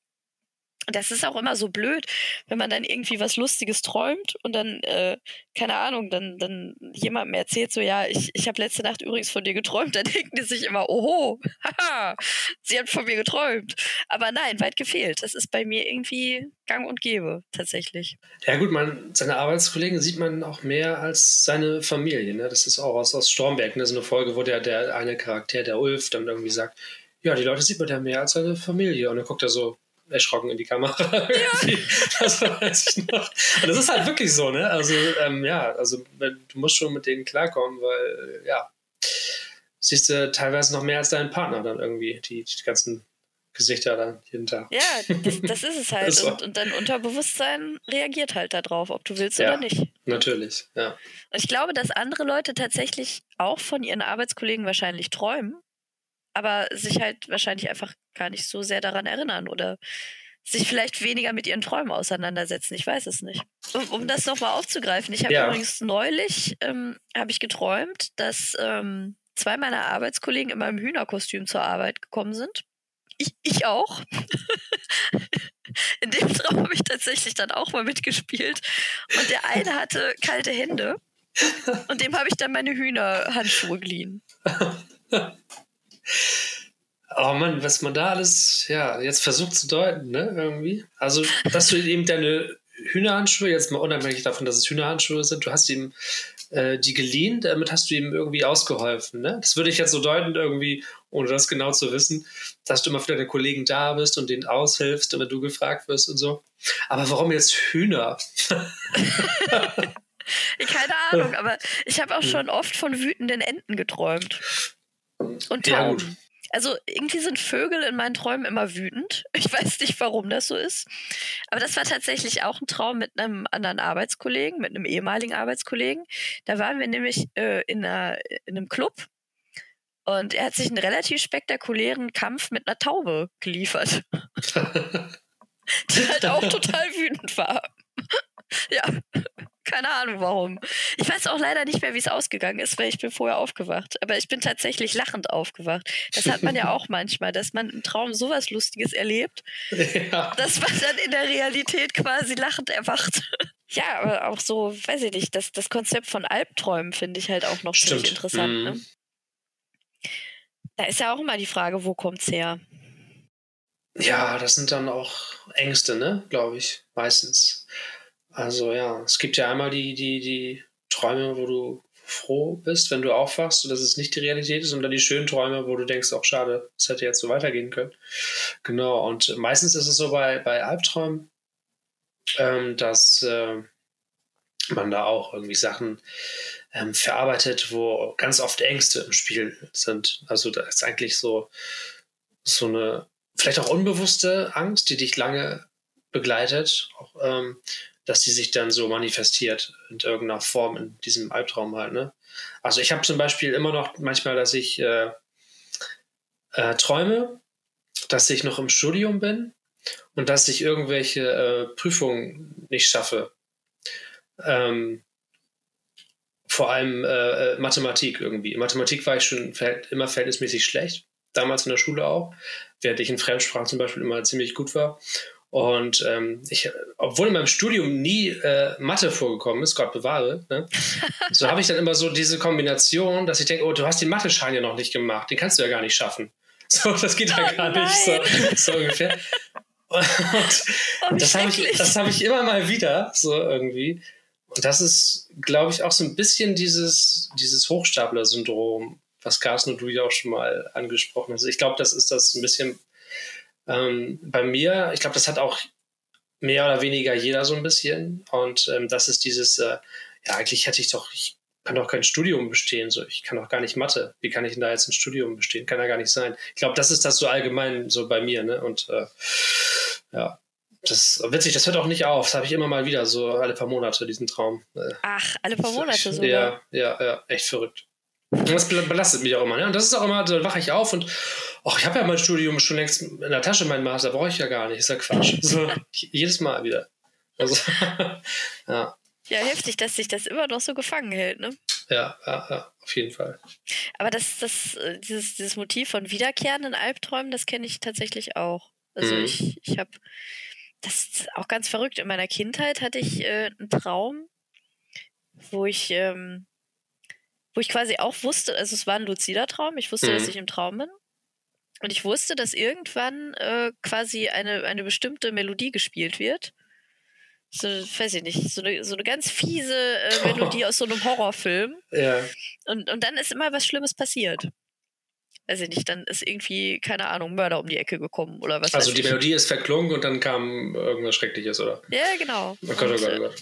das ist auch immer so blöd, wenn man dann irgendwie was Lustiges träumt und dann, äh, keine Ahnung, dann, dann jemandem erzählt so, ja, ich, ich habe letzte Nacht übrigens von dir geträumt, dann denken die sich immer, oho, haha, sie hat von mir geträumt. Aber nein, weit gefehlt. Das ist bei mir irgendwie gang und gäbe, tatsächlich. Ja gut, man, seine Arbeitskollegen sieht man auch mehr als seine Familie. Ne? Das ist auch aus, aus Stromberg, ne? so eine Folge, wo der, der eine Charakter, der Ulf, dann irgendwie sagt, ja, die Leute sieht man ja mehr als seine Familie. Und dann guckt er so erschrocken in die Kamera. Ja. das weiß ich noch. Und das ist halt wirklich so, ne? Also, ähm, ja, also du musst schon mit denen klarkommen, weil, ja, siehst du teilweise noch mehr als deinen Partner dann irgendwie, die, die ganzen Gesichter dann jeden Tag. Ja, das, das ist es halt. Und, und dein Unterbewusstsein reagiert halt darauf, ob du willst ja, oder nicht. Natürlich, ja. Und ich glaube, dass andere Leute tatsächlich auch von ihren Arbeitskollegen wahrscheinlich träumen, aber sich halt wahrscheinlich einfach gar nicht so sehr daran erinnern oder sich vielleicht weniger mit ihren Träumen auseinandersetzen. Ich weiß es nicht. Um, um das nochmal aufzugreifen, ich habe ja. übrigens neulich ähm, habe ich geträumt, dass ähm, zwei meiner Arbeitskollegen in meinem Hühnerkostüm zur Arbeit gekommen sind. Ich, ich auch. in dem Traum habe ich tatsächlich dann auch mal mitgespielt. Und der eine hatte kalte Hände. Und dem habe ich dann meine Hühnerhandschuhe geliehen. Oh Mann, was man da alles, ja, jetzt versucht zu deuten, ne, irgendwie. Also, dass du eben deine Hühnerhandschuhe, jetzt mal unabhängig davon, dass es Hühnerhandschuhe sind, du hast ihm äh, die geliehen, damit hast du ihm irgendwie ausgeholfen. Ne? Das würde ich jetzt so deuten, irgendwie, ohne das genau zu wissen, dass du immer für deine Kollegen da bist und denen aushilfst, wenn du gefragt wirst und so. Aber warum jetzt Hühner? Keine Ahnung, aber ich habe auch hm. schon oft von wütenden Enten geträumt. Und Tauben. Ja, also irgendwie sind Vögel in meinen Träumen immer wütend. Ich weiß nicht, warum das so ist. Aber das war tatsächlich auch ein Traum mit einem anderen Arbeitskollegen, mit einem ehemaligen Arbeitskollegen. Da waren wir nämlich äh, in, einer, in einem Club und er hat sich einen relativ spektakulären Kampf mit einer Taube geliefert. die halt auch total wütend war. ja. Keine Ahnung warum. Ich weiß auch leider nicht mehr, wie es ausgegangen ist, weil ich bin vorher aufgewacht. Aber ich bin tatsächlich lachend aufgewacht. Das hat man ja auch manchmal, dass man im Traum sowas Lustiges erlebt, ja. dass man dann in der Realität quasi lachend erwacht. ja, aber auch so, weiß ich nicht, das, das Konzept von Albträumen finde ich halt auch noch ziemlich interessant. Mhm. Ne? Da ist ja auch immer die Frage, wo kommt's her? Ja, das sind dann auch Ängste, ne, glaube ich, meistens. Also ja, es gibt ja einmal die, die, die Träume, wo du froh bist, wenn du aufwachst und dass es nicht die Realität ist und dann die schönen Träume, wo du denkst, auch schade, es hätte jetzt so weitergehen können. Genau, und meistens ist es so bei, bei Albträumen, ähm, dass äh, man da auch irgendwie Sachen ähm, verarbeitet, wo ganz oft Ängste im Spiel sind. Also da ist eigentlich so, so eine, vielleicht auch unbewusste Angst, die dich lange begleitet, auch, ähm, dass die sich dann so manifestiert in irgendeiner Form in diesem Albtraum halt. Ne? Also ich habe zum Beispiel immer noch manchmal, dass ich äh, äh, träume, dass ich noch im Studium bin und dass ich irgendwelche äh, Prüfungen nicht schaffe. Ähm, vor allem äh, äh, Mathematik irgendwie. In Mathematik war ich schon immer verhältnismäßig schlecht, damals in der Schule auch, während ich in Fremdsprachen zum Beispiel immer ziemlich gut war. Und ähm, ich, obwohl in meinem Studium nie äh, Mathe vorgekommen ist, Gott bewahre, ne, so habe ich dann immer so diese Kombination, dass ich denke, oh, du hast den Mathe-Schein ja noch nicht gemacht, den kannst du ja gar nicht schaffen. So, das geht ja oh, gar nein. nicht so, so ungefähr. Und oh, das habe ich, hab ich immer mal wieder, so irgendwie. Und das ist, glaube ich, auch so ein bisschen dieses, dieses Hochstapler-Syndrom, was Carsten und du ja auch schon mal angesprochen hast. Ich glaube, das ist das ein bisschen ähm, bei mir, ich glaube, das hat auch mehr oder weniger jeder so ein bisschen. Und ähm, das ist dieses, äh, ja, eigentlich hätte ich doch, ich kann doch kein Studium bestehen, so ich kann doch gar nicht Mathe. Wie kann ich denn da jetzt ein Studium bestehen? Kann ja gar nicht sein. Ich glaube, das ist das so allgemein so bei mir, ne? Und äh, ja, das ist witzig, das hört auch nicht auf. Das habe ich immer mal wieder, so alle paar Monate, diesen Traum. Äh, Ach, alle paar Monate so. Ja, ja, ja, echt verrückt. Und das belastet mich auch immer. Ne? Und das ist auch immer, da wache ich auf und ach, ich habe ja mein Studium schon längst in der Tasche, mein Master brauche ich ja gar nicht. Ist ja Quatsch. So, jedes Mal wieder. Also, ja. Ja, heftig, dass sich das immer noch so gefangen hält, ne? Ja, ja, ja, auf jeden Fall. Aber das, das, äh, dieses, dieses Motiv von wiederkehrenden Albträumen, das kenne ich tatsächlich auch. Also mhm. ich, ich habe, das ist auch ganz verrückt. In meiner Kindheit hatte ich äh, einen Traum, wo ich, ähm, wo ich quasi auch wusste, also es war ein luzider Traum, ich wusste, mhm. dass ich im Traum bin. Und ich wusste, dass irgendwann äh, quasi eine, eine bestimmte Melodie gespielt wird. So, weiß ich nicht, so eine, so eine ganz fiese äh, Melodie aus so einem Horrorfilm. Ja. Und, und dann ist immer was Schlimmes passiert. weiß ich nicht, dann ist irgendwie, keine Ahnung, Mörder um die Ecke gekommen oder was. Also die Melodie ist verklungen und dann kam irgendwas Schreckliches, oder? Ja, genau. Oh Gott, oh Gott, oh Gott.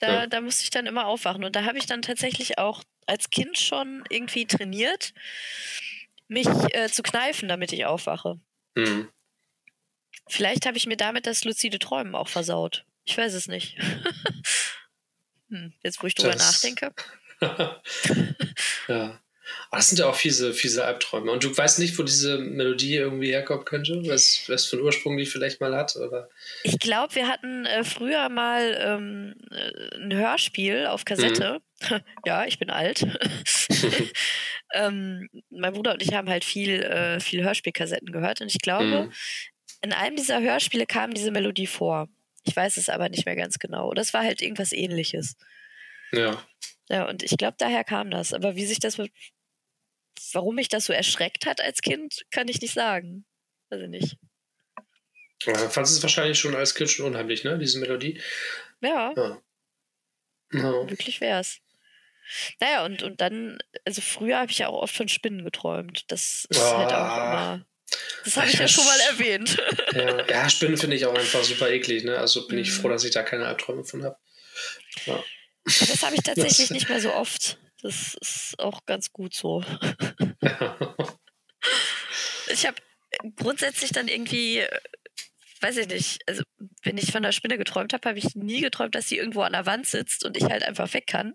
Da, ja. da musste ich dann immer aufwachen. Und da habe ich dann tatsächlich auch als Kind schon irgendwie trainiert, mich äh, zu kneifen, damit ich aufwache. Mhm. Vielleicht habe ich mir damit das lucide Träumen auch versaut. Ich weiß es nicht. hm, jetzt, wo ich drüber das... nachdenke. ja. Aber das sind ja auch fiese, fiese Albträume. Und du weißt nicht, wo diese Melodie irgendwie herkommen könnte? Was, was für einen Ursprung die vielleicht mal hat? Oder? Ich glaube, wir hatten äh, früher mal ähm, äh, ein Hörspiel auf Kassette. Mhm. ja, ich bin alt. ähm, mein Bruder und ich haben halt viel, äh, viel Hörspielkassetten gehört. Und ich glaube, mhm. in einem dieser Hörspiele kam diese Melodie vor. Ich weiß es aber nicht mehr ganz genau. Das war halt irgendwas ähnliches. Ja. Ja, und ich glaube, daher kam das. Aber wie sich das mit warum mich das so erschreckt hat als Kind, kann ich nicht sagen. Also nicht. Ja, fandest es wahrscheinlich schon als Kind schon unheimlich, ne? Diese Melodie. Ja. ja. No. Wirklich wär's. Naja, und, und dann, also früher habe ich ja auch oft von Spinnen geträumt. Das ist oh. halt auch immer. Das habe ich ja schon mal erwähnt. Ja, ja Spinnen finde ich auch einfach super eklig, ne? Also bin mhm. ich froh, dass ich da keine Albträume von habe. Ja. Das habe ich tatsächlich nicht mehr so oft. Das ist auch ganz gut so. ich habe grundsätzlich dann irgendwie, weiß ich nicht, also wenn ich von der Spinne geträumt habe, habe ich nie geträumt, dass sie irgendwo an der Wand sitzt und ich halt einfach weg kann.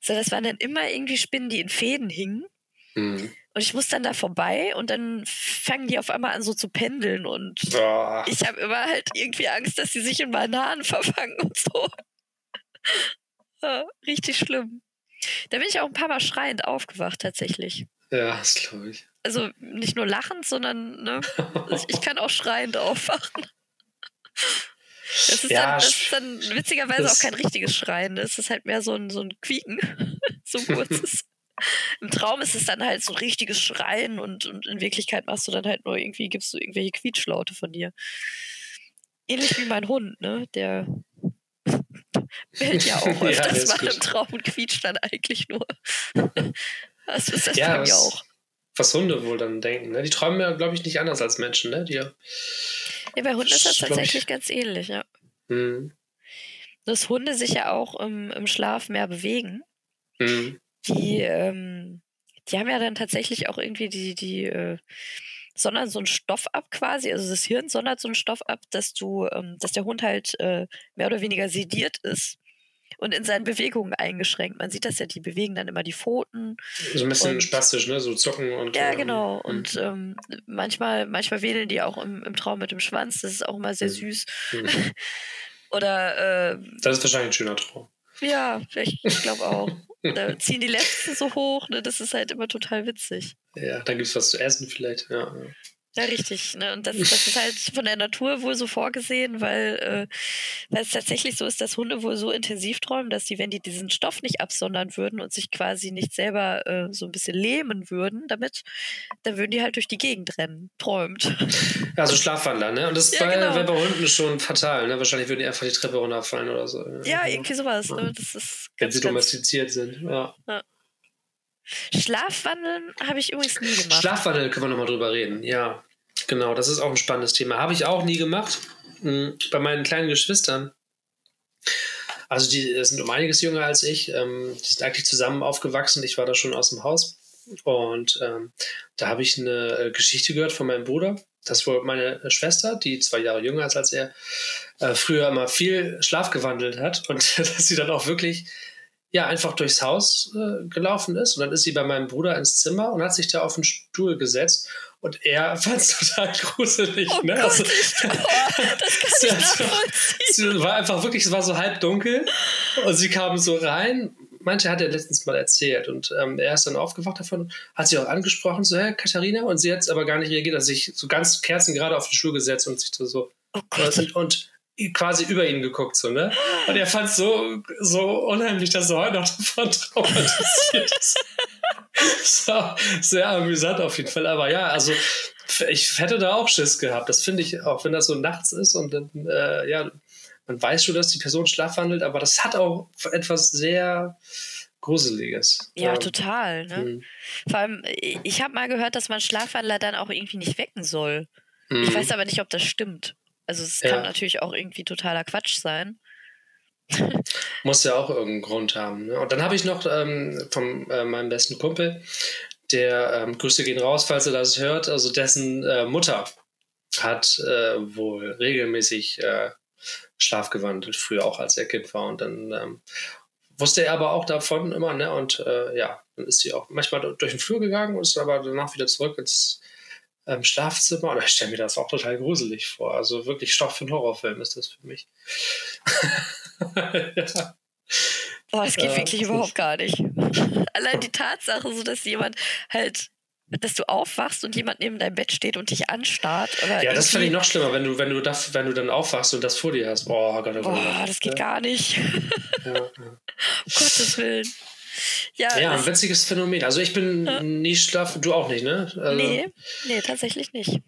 So, das waren dann immer irgendwie Spinnen, die in Fäden hingen. Mhm. Und ich muss dann da vorbei und dann fangen die auf einmal an so zu pendeln und oh. ich habe immer halt irgendwie Angst, dass sie sich in meinen Haaren verfangen und so. Ja, richtig schlimm. Da bin ich auch ein paar Mal schreiend aufgewacht, tatsächlich. Ja, das glaube ich. Also nicht nur lachend, sondern ne, ich kann auch schreiend aufwachen. Das ist, ja, dann, das ist dann witzigerweise auch kein richtiges Schreien. Das ist halt mehr so ein, so ein Quieken. so ein kurzes. Im Traum ist es dann halt so richtiges Schreien und, und in Wirklichkeit machst du dann halt nur irgendwie, gibst du irgendwelche Quietschlaute von dir. Ähnlich wie mein Hund, ne? Der bellt ja auch öfters ja, mal im Traum und quietscht dann eigentlich nur. das ist das ja, mir auch. Was Hunde wohl dann denken. Ne? Die träumen ja, glaube ich, nicht anders als Menschen. Ne? Die, ja, bei Hunden ist das tatsächlich ganz ähnlich, ja. Mhm. Dass Hunde sich ja auch im, im Schlaf mehr bewegen. Mhm. Die, ähm, die haben ja dann tatsächlich auch irgendwie die, die äh, sondern so einen Stoff ab quasi, also das Hirn sondert so einen Stoff ab, dass du, ähm, dass der Hund halt äh, mehr oder weniger sediert ist und in seinen Bewegungen eingeschränkt. Man sieht das ja, die bewegen dann immer die Pfoten. So ein bisschen und, spastisch, ne? So zucken und. Ja, genau. Ähm, und ähm, manchmal, manchmal wedeln die auch im, im, Traum mit dem Schwanz. Das ist auch immer sehr mhm. süß. Mhm. Oder. Äh, das ist wahrscheinlich ein schöner Traum. Ja, ich, ich glaube auch. da ziehen die Letzten so hoch, ne? Das ist halt immer total witzig. Ja, dann gibt es was zu essen vielleicht, ja. Ja, richtig. Ne? Und das, das ist halt von der Natur wohl so vorgesehen, weil, äh, weil es tatsächlich so ist, dass Hunde wohl so intensiv träumen, dass die, wenn die diesen Stoff nicht absondern würden und sich quasi nicht selber äh, so ein bisschen lähmen würden damit, dann würden die halt durch die Gegend rennen. Träumt. Also Schlafwandler, ne? Und das ja, genau. wäre bei Hunden schon fatal, ne? Wahrscheinlich würden die einfach die Treppe runterfallen oder so. Ja, ja irgendwie sowas. Ne? Das ist wenn sie domestiziert sind, ja. ja. Schlafwandeln habe ich übrigens nie gemacht. Schlafwandeln können wir nochmal drüber reden, ja. Genau, das ist auch ein spannendes Thema. Habe ich auch nie gemacht. Hm, bei meinen kleinen Geschwistern. Also die sind um einiges jünger als ich. Ähm, die sind eigentlich zusammen aufgewachsen. Ich war da schon aus dem Haus. Und ähm, da habe ich eine äh, Geschichte gehört von meinem Bruder. Das war meine Schwester, die zwei Jahre jünger ist als er, äh, früher immer viel Schlaf gewandelt hat und dass sie dann auch wirklich ja einfach durchs Haus äh, gelaufen ist. Und dann ist sie bei meinem Bruder ins Zimmer und hat sich da auf den Stuhl gesetzt. Und er fand es total gruselig. Oh ne? Gott, also, kann ich nachvollziehen. war einfach wirklich, es war so halb dunkel. Und sie kam so rein. Manche hat er letztens mal erzählt. Und ähm, er ist dann aufgewacht davon, hat sie auch angesprochen, so, Herr Katharina. Und sie hat aber gar nicht reagiert. Also sich so ganz kerzengerade auf den Stuhl gesetzt und sich so. Oh und, und quasi über ihn geguckt, so, ne? Und er fand es so, so unheimlich, dass er heute noch davon traumatisiert ist. so, sehr amüsant auf jeden Fall. Aber ja, also ich hätte da auch Schiss gehabt. Das finde ich, auch wenn das so nachts ist und dann, äh, ja, man weiß schon, dass die Person schlafwandelt, aber das hat auch etwas sehr Gruseliges. Ja, ja. total. Ne? Mhm. Vor allem, ich habe mal gehört, dass man Schlafwandler dann auch irgendwie nicht wecken soll. Mhm. Ich weiß aber nicht, ob das stimmt. Also es ja. kann natürlich auch irgendwie totaler Quatsch sein. Muss ja auch irgendeinen Grund haben. Ne? Und dann habe ich noch ähm, von äh, meinem besten Kumpel, der ähm, Grüße gehen raus, falls er das hört, also dessen äh, Mutter hat äh, wohl regelmäßig äh, schlafgewandelt, früher auch als er Kind war. Und dann ähm, wusste er aber auch davon immer, ne? Und äh, ja, dann ist sie auch manchmal durch den Flur gegangen und ist aber danach wieder zurück ins ähm, Schlafzimmer. Und ich stelle mir das auch total gruselig vor. Also wirklich Stoff für einen Horrorfilm ist das für mich. ja. Boah, das geht ja, wirklich überhaupt gar nicht. Allein die Tatsache, so dass jemand halt dass du aufwachst und jemand neben deinem Bett steht und dich anstarrt. ja, das finde ich noch schlimmer, wenn du, wenn, du das, wenn du dann aufwachst und das vor dir hast. Boah, Gott, oh Gott, Boah das geht ja. gar nicht. Ja, ja. um Gottes Willen. Ja, ja ein witziges Phänomen. Also ich bin ja. nie schlafen, du auch nicht, ne? Also, nee, nee, tatsächlich nicht.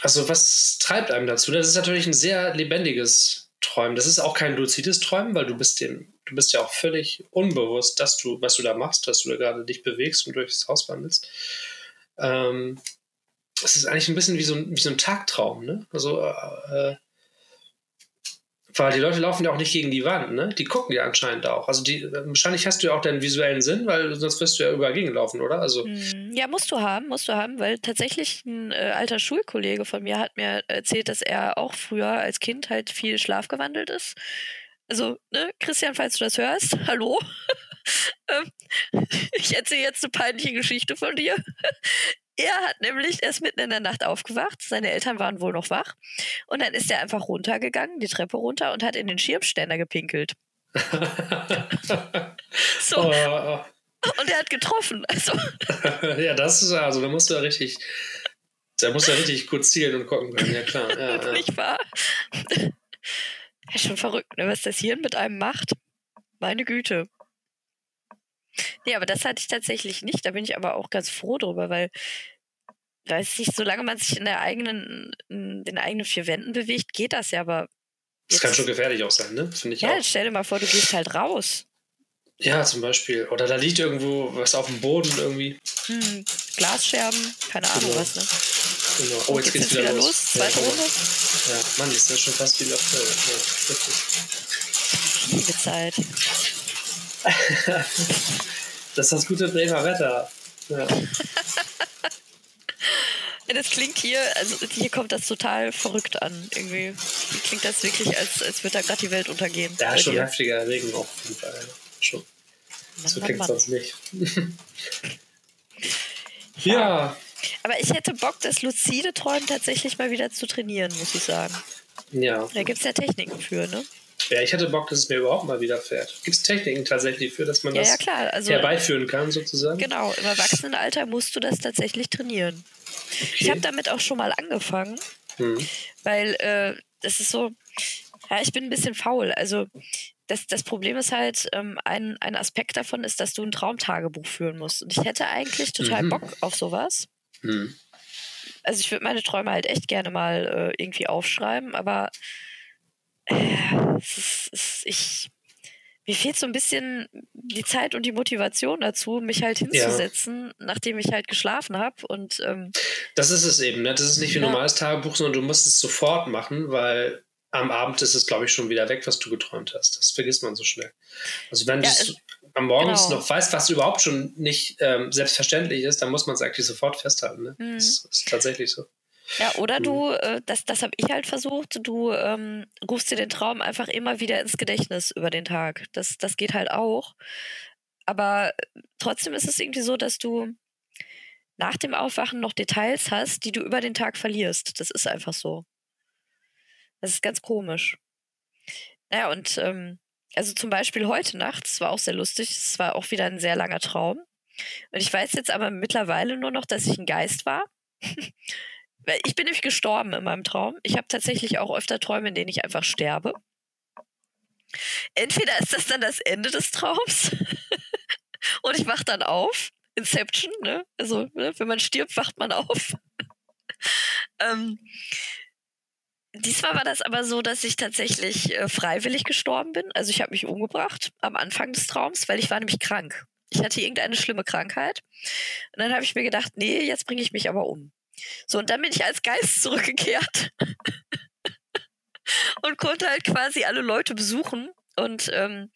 Also was treibt einem dazu? Das ist natürlich ein sehr lebendiges Träumen. Das ist auch kein luzides Träumen, weil du bist dem, du bist ja auch völlig unbewusst, dass du, was du da machst, dass du da gerade dich bewegst und durchs Haus wandelst. Ähm, es ist eigentlich ein bisschen wie so ein, wie so ein Tagtraum, ne? Also, äh, weil die Leute laufen ja auch nicht gegen die Wand, ne? Die gucken ja anscheinend auch. Also die, wahrscheinlich hast du ja auch deinen visuellen Sinn, weil sonst wirst du ja überall gegenlaufen, oder? Also hm, ja, musst du haben, musst du haben, weil tatsächlich ein äh, alter Schulkollege von mir hat mir erzählt, dass er auch früher als Kind halt viel schlafgewandelt ist. Also, ne, Christian, falls du das hörst, hallo. Ähm, ich erzähle jetzt eine peinliche Geschichte von dir. Er hat nämlich erst mitten in der Nacht aufgewacht. Seine Eltern waren wohl noch wach. Und dann ist er einfach runtergegangen, die Treppe runter und hat in den Schirmständer gepinkelt. so. Oh, oh. Und er hat getroffen. Also. ja, das ist also, da musst du ja richtig. Da musst du ja richtig gut zielen und gucken können, ja klar. Ja, ja. Nicht wahr? Ja, schon verrückt, ne, was das Hirn mit einem macht. Meine Güte. Nee, aber das hatte ich tatsächlich nicht. Da bin ich aber auch ganz froh drüber, weil weiß nicht, solange man sich in der eigenen, in den eigenen vier Wänden bewegt, geht das ja, aber. Das kann schon gefährlich auch sein, ne? Finde ich ja, auch. stell dir mal vor, du gehst halt raus. Ja, zum Beispiel. Oder da liegt irgendwo was auf dem Boden irgendwie. Hm, Glasscherben, keine Ahnung genau. was, ne? Genau. Oh, jetzt, geht's, wieder, wieder los. los. Zweite ja, Runde. Ja, Mann, ist das schon fast wieder voll. Ja, Liebe Zeit. das ist das gute Bremer Wetter. Ja. Das klingt hier, also hier kommt das total verrückt an. Irgendwie klingt das wirklich, als, als würde da gerade die Welt untergehen. Ja, schon dir. heftiger Regen auf jeden Fall. Schon. Mann, so klingt es sonst nicht. ja. ja. Aber ich hätte Bock, das luzide Träumen tatsächlich mal wieder zu trainieren, muss ich sagen. Ja. Da gibt es ja Techniken für, ne? Ja, ich hätte Bock, dass es mir überhaupt mal widerfährt. Gibt es Techniken tatsächlich für, dass man ja, das ja, also, herbeiführen kann, sozusagen? Genau, im Erwachsenenalter musst du das tatsächlich trainieren. Okay. Ich habe damit auch schon mal angefangen, hm. weil äh, das ist so, ja, ich bin ein bisschen faul. Also das, das Problem ist halt, ähm, ein, ein Aspekt davon ist, dass du ein Traumtagebuch führen musst. Und ich hätte eigentlich total mhm. Bock auf sowas. Mhm. Also ich würde meine Träume halt echt gerne mal äh, irgendwie aufschreiben, aber äh, ist, es, ich, mir fehlt so ein bisschen die Zeit und die Motivation dazu, mich halt hinzusetzen, ja. nachdem ich halt geschlafen habe. Und ähm, das ist es eben, ne? Das ist nicht wie ein ja. normales Tagebuch, sondern du musst es sofort machen, weil am Abend ist es, glaube ich, schon wieder weg, was du geträumt hast. Das vergisst man so schnell. Also wenn ja, du am Morgen genau. noch weißt, was überhaupt schon nicht ähm, selbstverständlich ist, dann muss man es eigentlich sofort festhalten. Ne? Mhm. Das ist tatsächlich so. Ja, oder du, mhm. äh, das, das habe ich halt versucht, du ähm, rufst dir den Traum einfach immer wieder ins Gedächtnis über den Tag. Das, das geht halt auch. Aber trotzdem ist es irgendwie so, dass du nach dem Aufwachen noch Details hast, die du über den Tag verlierst. Das ist einfach so. Das ist ganz komisch. Naja, und ähm, also zum Beispiel heute Nacht, es war auch sehr lustig, es war auch wieder ein sehr langer Traum. Und ich weiß jetzt aber mittlerweile nur noch, dass ich ein Geist war. Ich bin nämlich gestorben in meinem Traum. Ich habe tatsächlich auch öfter Träume, in denen ich einfach sterbe. Entweder ist das dann das Ende des Traums und ich wach dann auf. Inception, ne? Also, ne? wenn man stirbt, wacht man auf. ähm, diesmal war das aber so, dass ich tatsächlich äh, freiwillig gestorben bin. Also ich habe mich umgebracht am Anfang des Traums, weil ich war nämlich krank. Ich hatte irgendeine schlimme Krankheit. Und dann habe ich mir gedacht, nee, jetzt bringe ich mich aber um. So, und dann bin ich als Geist zurückgekehrt und konnte halt quasi alle Leute besuchen und ähm,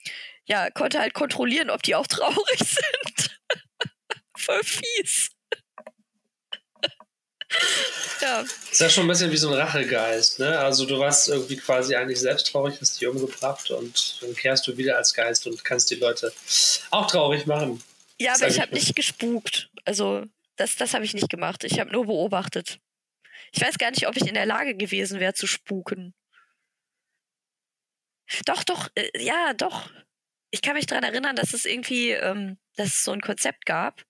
ja, konnte halt kontrollieren, ob die auch traurig sind. Voll fies. ja. Ist ja schon ein bisschen wie so ein Rachegeist, ne? Also du warst irgendwie quasi eigentlich selbst traurig, hast dich umgebracht und dann kehrst du wieder als Geist und kannst die Leute auch traurig machen. Ja, aber ich habe nicht gespukt. Also das, das habe ich nicht gemacht. Ich habe nur beobachtet. Ich weiß gar nicht, ob ich in der Lage gewesen wäre zu spuken. Doch, doch, äh, ja, doch. Ich kann mich daran erinnern, dass es irgendwie, ähm, dass es so ein Konzept gab,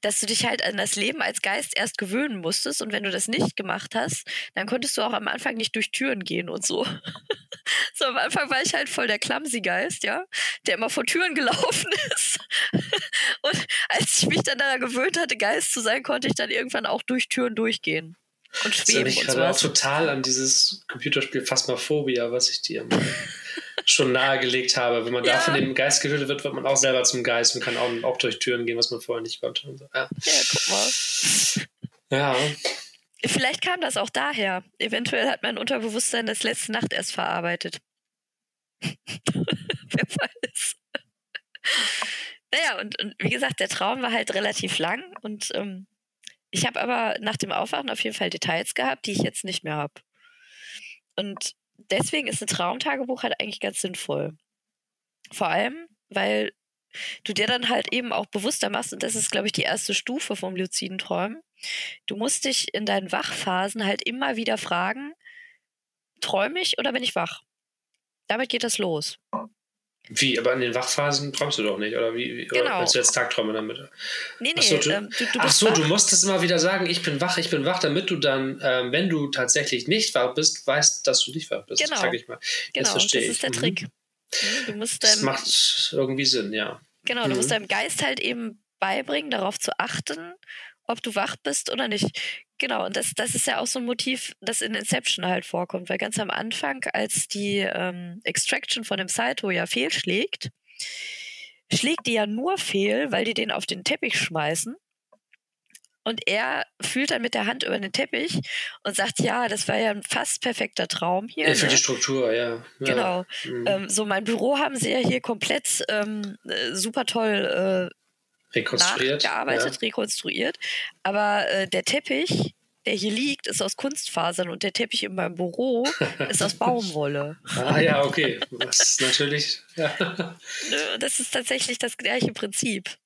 dass du dich halt an das Leben als Geist erst gewöhnen musstest und wenn du das nicht gemacht hast, dann konntest du auch am Anfang nicht durch Türen gehen und so. so am Anfang war ich halt voll der Clumsy-Geist, ja, der immer vor Türen gelaufen ist. und als ich mich dann daran gewöhnt hatte, Geist zu sein, konnte ich dann irgendwann auch durch Türen durchgehen. Und schweben ich gerade auch total an dieses Computerspiel Phasmophobia, was ich dir schon nahegelegt habe. Wenn man ja. da von dem Geist getötet wird, wird man auch selber zum Geist und kann auch, auch durch Türen gehen, was man vorher nicht konnte. So. Ja. ja, guck mal. Ja. Vielleicht kam das auch daher. Eventuell hat mein Unterbewusstsein das letzte Nacht erst verarbeitet. Wer weiß. Naja, und, und, wie gesagt, der Traum war halt relativ lang und ähm, ich habe aber nach dem Aufwachen auf jeden Fall Details gehabt, die ich jetzt nicht mehr habe. Und deswegen ist ein Traumtagebuch halt eigentlich ganz sinnvoll. Vor allem, weil du dir dann halt eben auch bewusster machst, und das ist, glaube ich, die erste Stufe vom luziden Träumen. Du musst dich in deinen Wachphasen halt immer wieder fragen, träume ich oder bin ich wach? Damit geht das los. Wie, aber in den Wachphasen träumst du doch nicht, oder wie? Genau. Oder du jetzt Tagträume damit? Nee, nee. Achso, du, ähm, du, du ach so, du musst es immer wieder sagen, ich bin wach, ich bin wach, damit du dann, ähm, wenn du tatsächlich nicht wach bist, weißt, dass du nicht wach bist. Genau. Sag ich mal. Genau, das ist ich. der mhm. Trick. Du musst das macht irgendwie Sinn, ja. Genau, du mhm. musst deinem Geist halt eben beibringen, darauf zu achten, ob du wach bist oder nicht. Genau, und das, das ist ja auch so ein Motiv, das in Inception halt vorkommt, weil ganz am Anfang, als die ähm, Extraction von dem Saito ja fehlschlägt, schlägt die ja nur fehl, weil die den auf den Teppich schmeißen. Und er fühlt dann mit der Hand über den Teppich und sagt, ja, das war ja ein fast perfekter Traum hier. Ja, für ne? die Struktur, ja. ja. Genau. Mhm. Ähm, so, mein Büro haben sie ja hier komplett ähm, äh, super toll äh, rekonstruiert. Gearbeitet, ja. rekonstruiert. Aber äh, der Teppich, der hier liegt, ist aus Kunstfasern und der Teppich in meinem Büro ist aus Baumwolle. ah ja, okay. Das ist natürlich. Ja. Ne, das ist tatsächlich das gleiche Prinzip.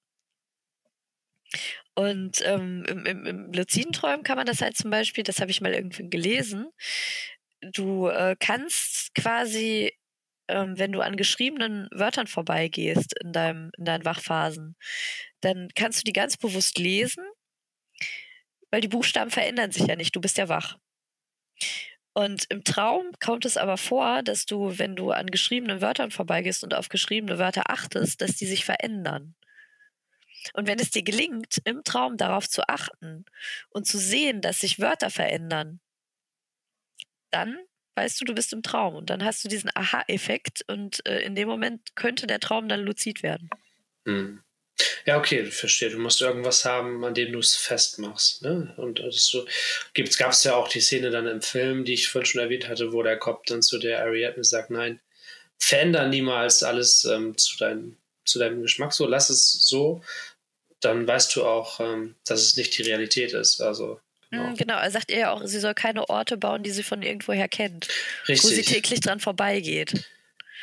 Und ähm, im, im, im Luzidenträumen kann man das halt zum Beispiel, das habe ich mal irgendwie gelesen, du äh, kannst quasi ähm, wenn du an geschriebenen Wörtern vorbeigehst in, deinem, in deinen Wachphasen, dann kannst du die ganz bewusst lesen, weil die Buchstaben verändern sich ja nicht, du bist ja wach. Und im Traum kommt es aber vor, dass du, wenn du an geschriebenen Wörtern vorbeigehst und auf geschriebene Wörter achtest, dass die sich verändern. Und wenn es dir gelingt, im Traum darauf zu achten und zu sehen, dass sich Wörter verändern, dann weißt du, du bist im Traum und dann hast du diesen Aha-Effekt und äh, in dem Moment könnte der Traum dann luzid werden. Hm. Ja, okay, verstehe. Du musst irgendwas haben, an dem du es festmachst. Ne? Und das so, gab es ja auch die Szene dann im Film, die ich vorhin schon erwähnt hatte, wo der Kopf dann zu der Ariadne sagt, nein, veränder niemals alles ähm, zu, dein, zu deinem Geschmack so, lass es so, dann weißt du auch, ähm, dass es nicht die Realität ist. Also Genau. Genau, er sagt ihr ja auch, sie soll keine Orte bauen, die sie von irgendwoher kennt. Richtig. Wo sie täglich dran vorbeigeht.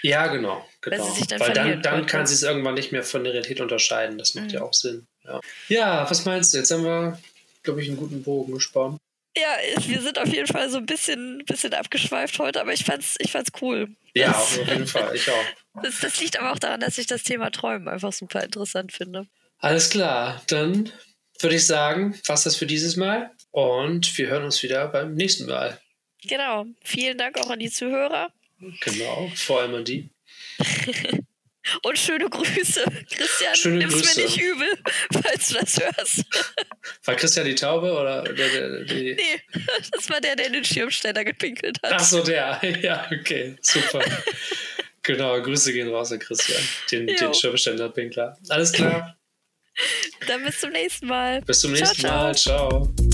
Ja, genau. genau. Weil, dann Weil dann, dann kann sie es irgendwann nicht mehr von der Realität unterscheiden. Das macht mhm. ja auch Sinn. Ja. ja, was meinst du? Jetzt haben wir, glaube ich, einen guten Bogen gespannt. Ja, wir sind auf jeden Fall so ein bisschen, bisschen abgeschweift heute, aber ich fand's, ich fand's cool. Ja, das, auf jeden Fall, ich auch. Das, das liegt aber auch daran, dass ich das Thema Träumen einfach super interessant finde. Alles klar, dann würde ich sagen, was das für dieses Mal. Und wir hören uns wieder beim nächsten Mal. Genau. Vielen Dank auch an die Zuhörer. Genau, vor allem an die. Und schöne Grüße. Christian, schöne nimm's Grüße. mir nicht übel, falls du das hörst. War Christian die Taube oder der, der, die... Nee, das war der, der den Schirmständer gepinkelt hat. Ach so, der. Ja, okay, super. Genau, Grüße gehen raus an Christian, den, den habe, bin klar. Alles klar. Dann bis zum nächsten Mal. Bis zum nächsten ciao, Mal. ciao. ciao.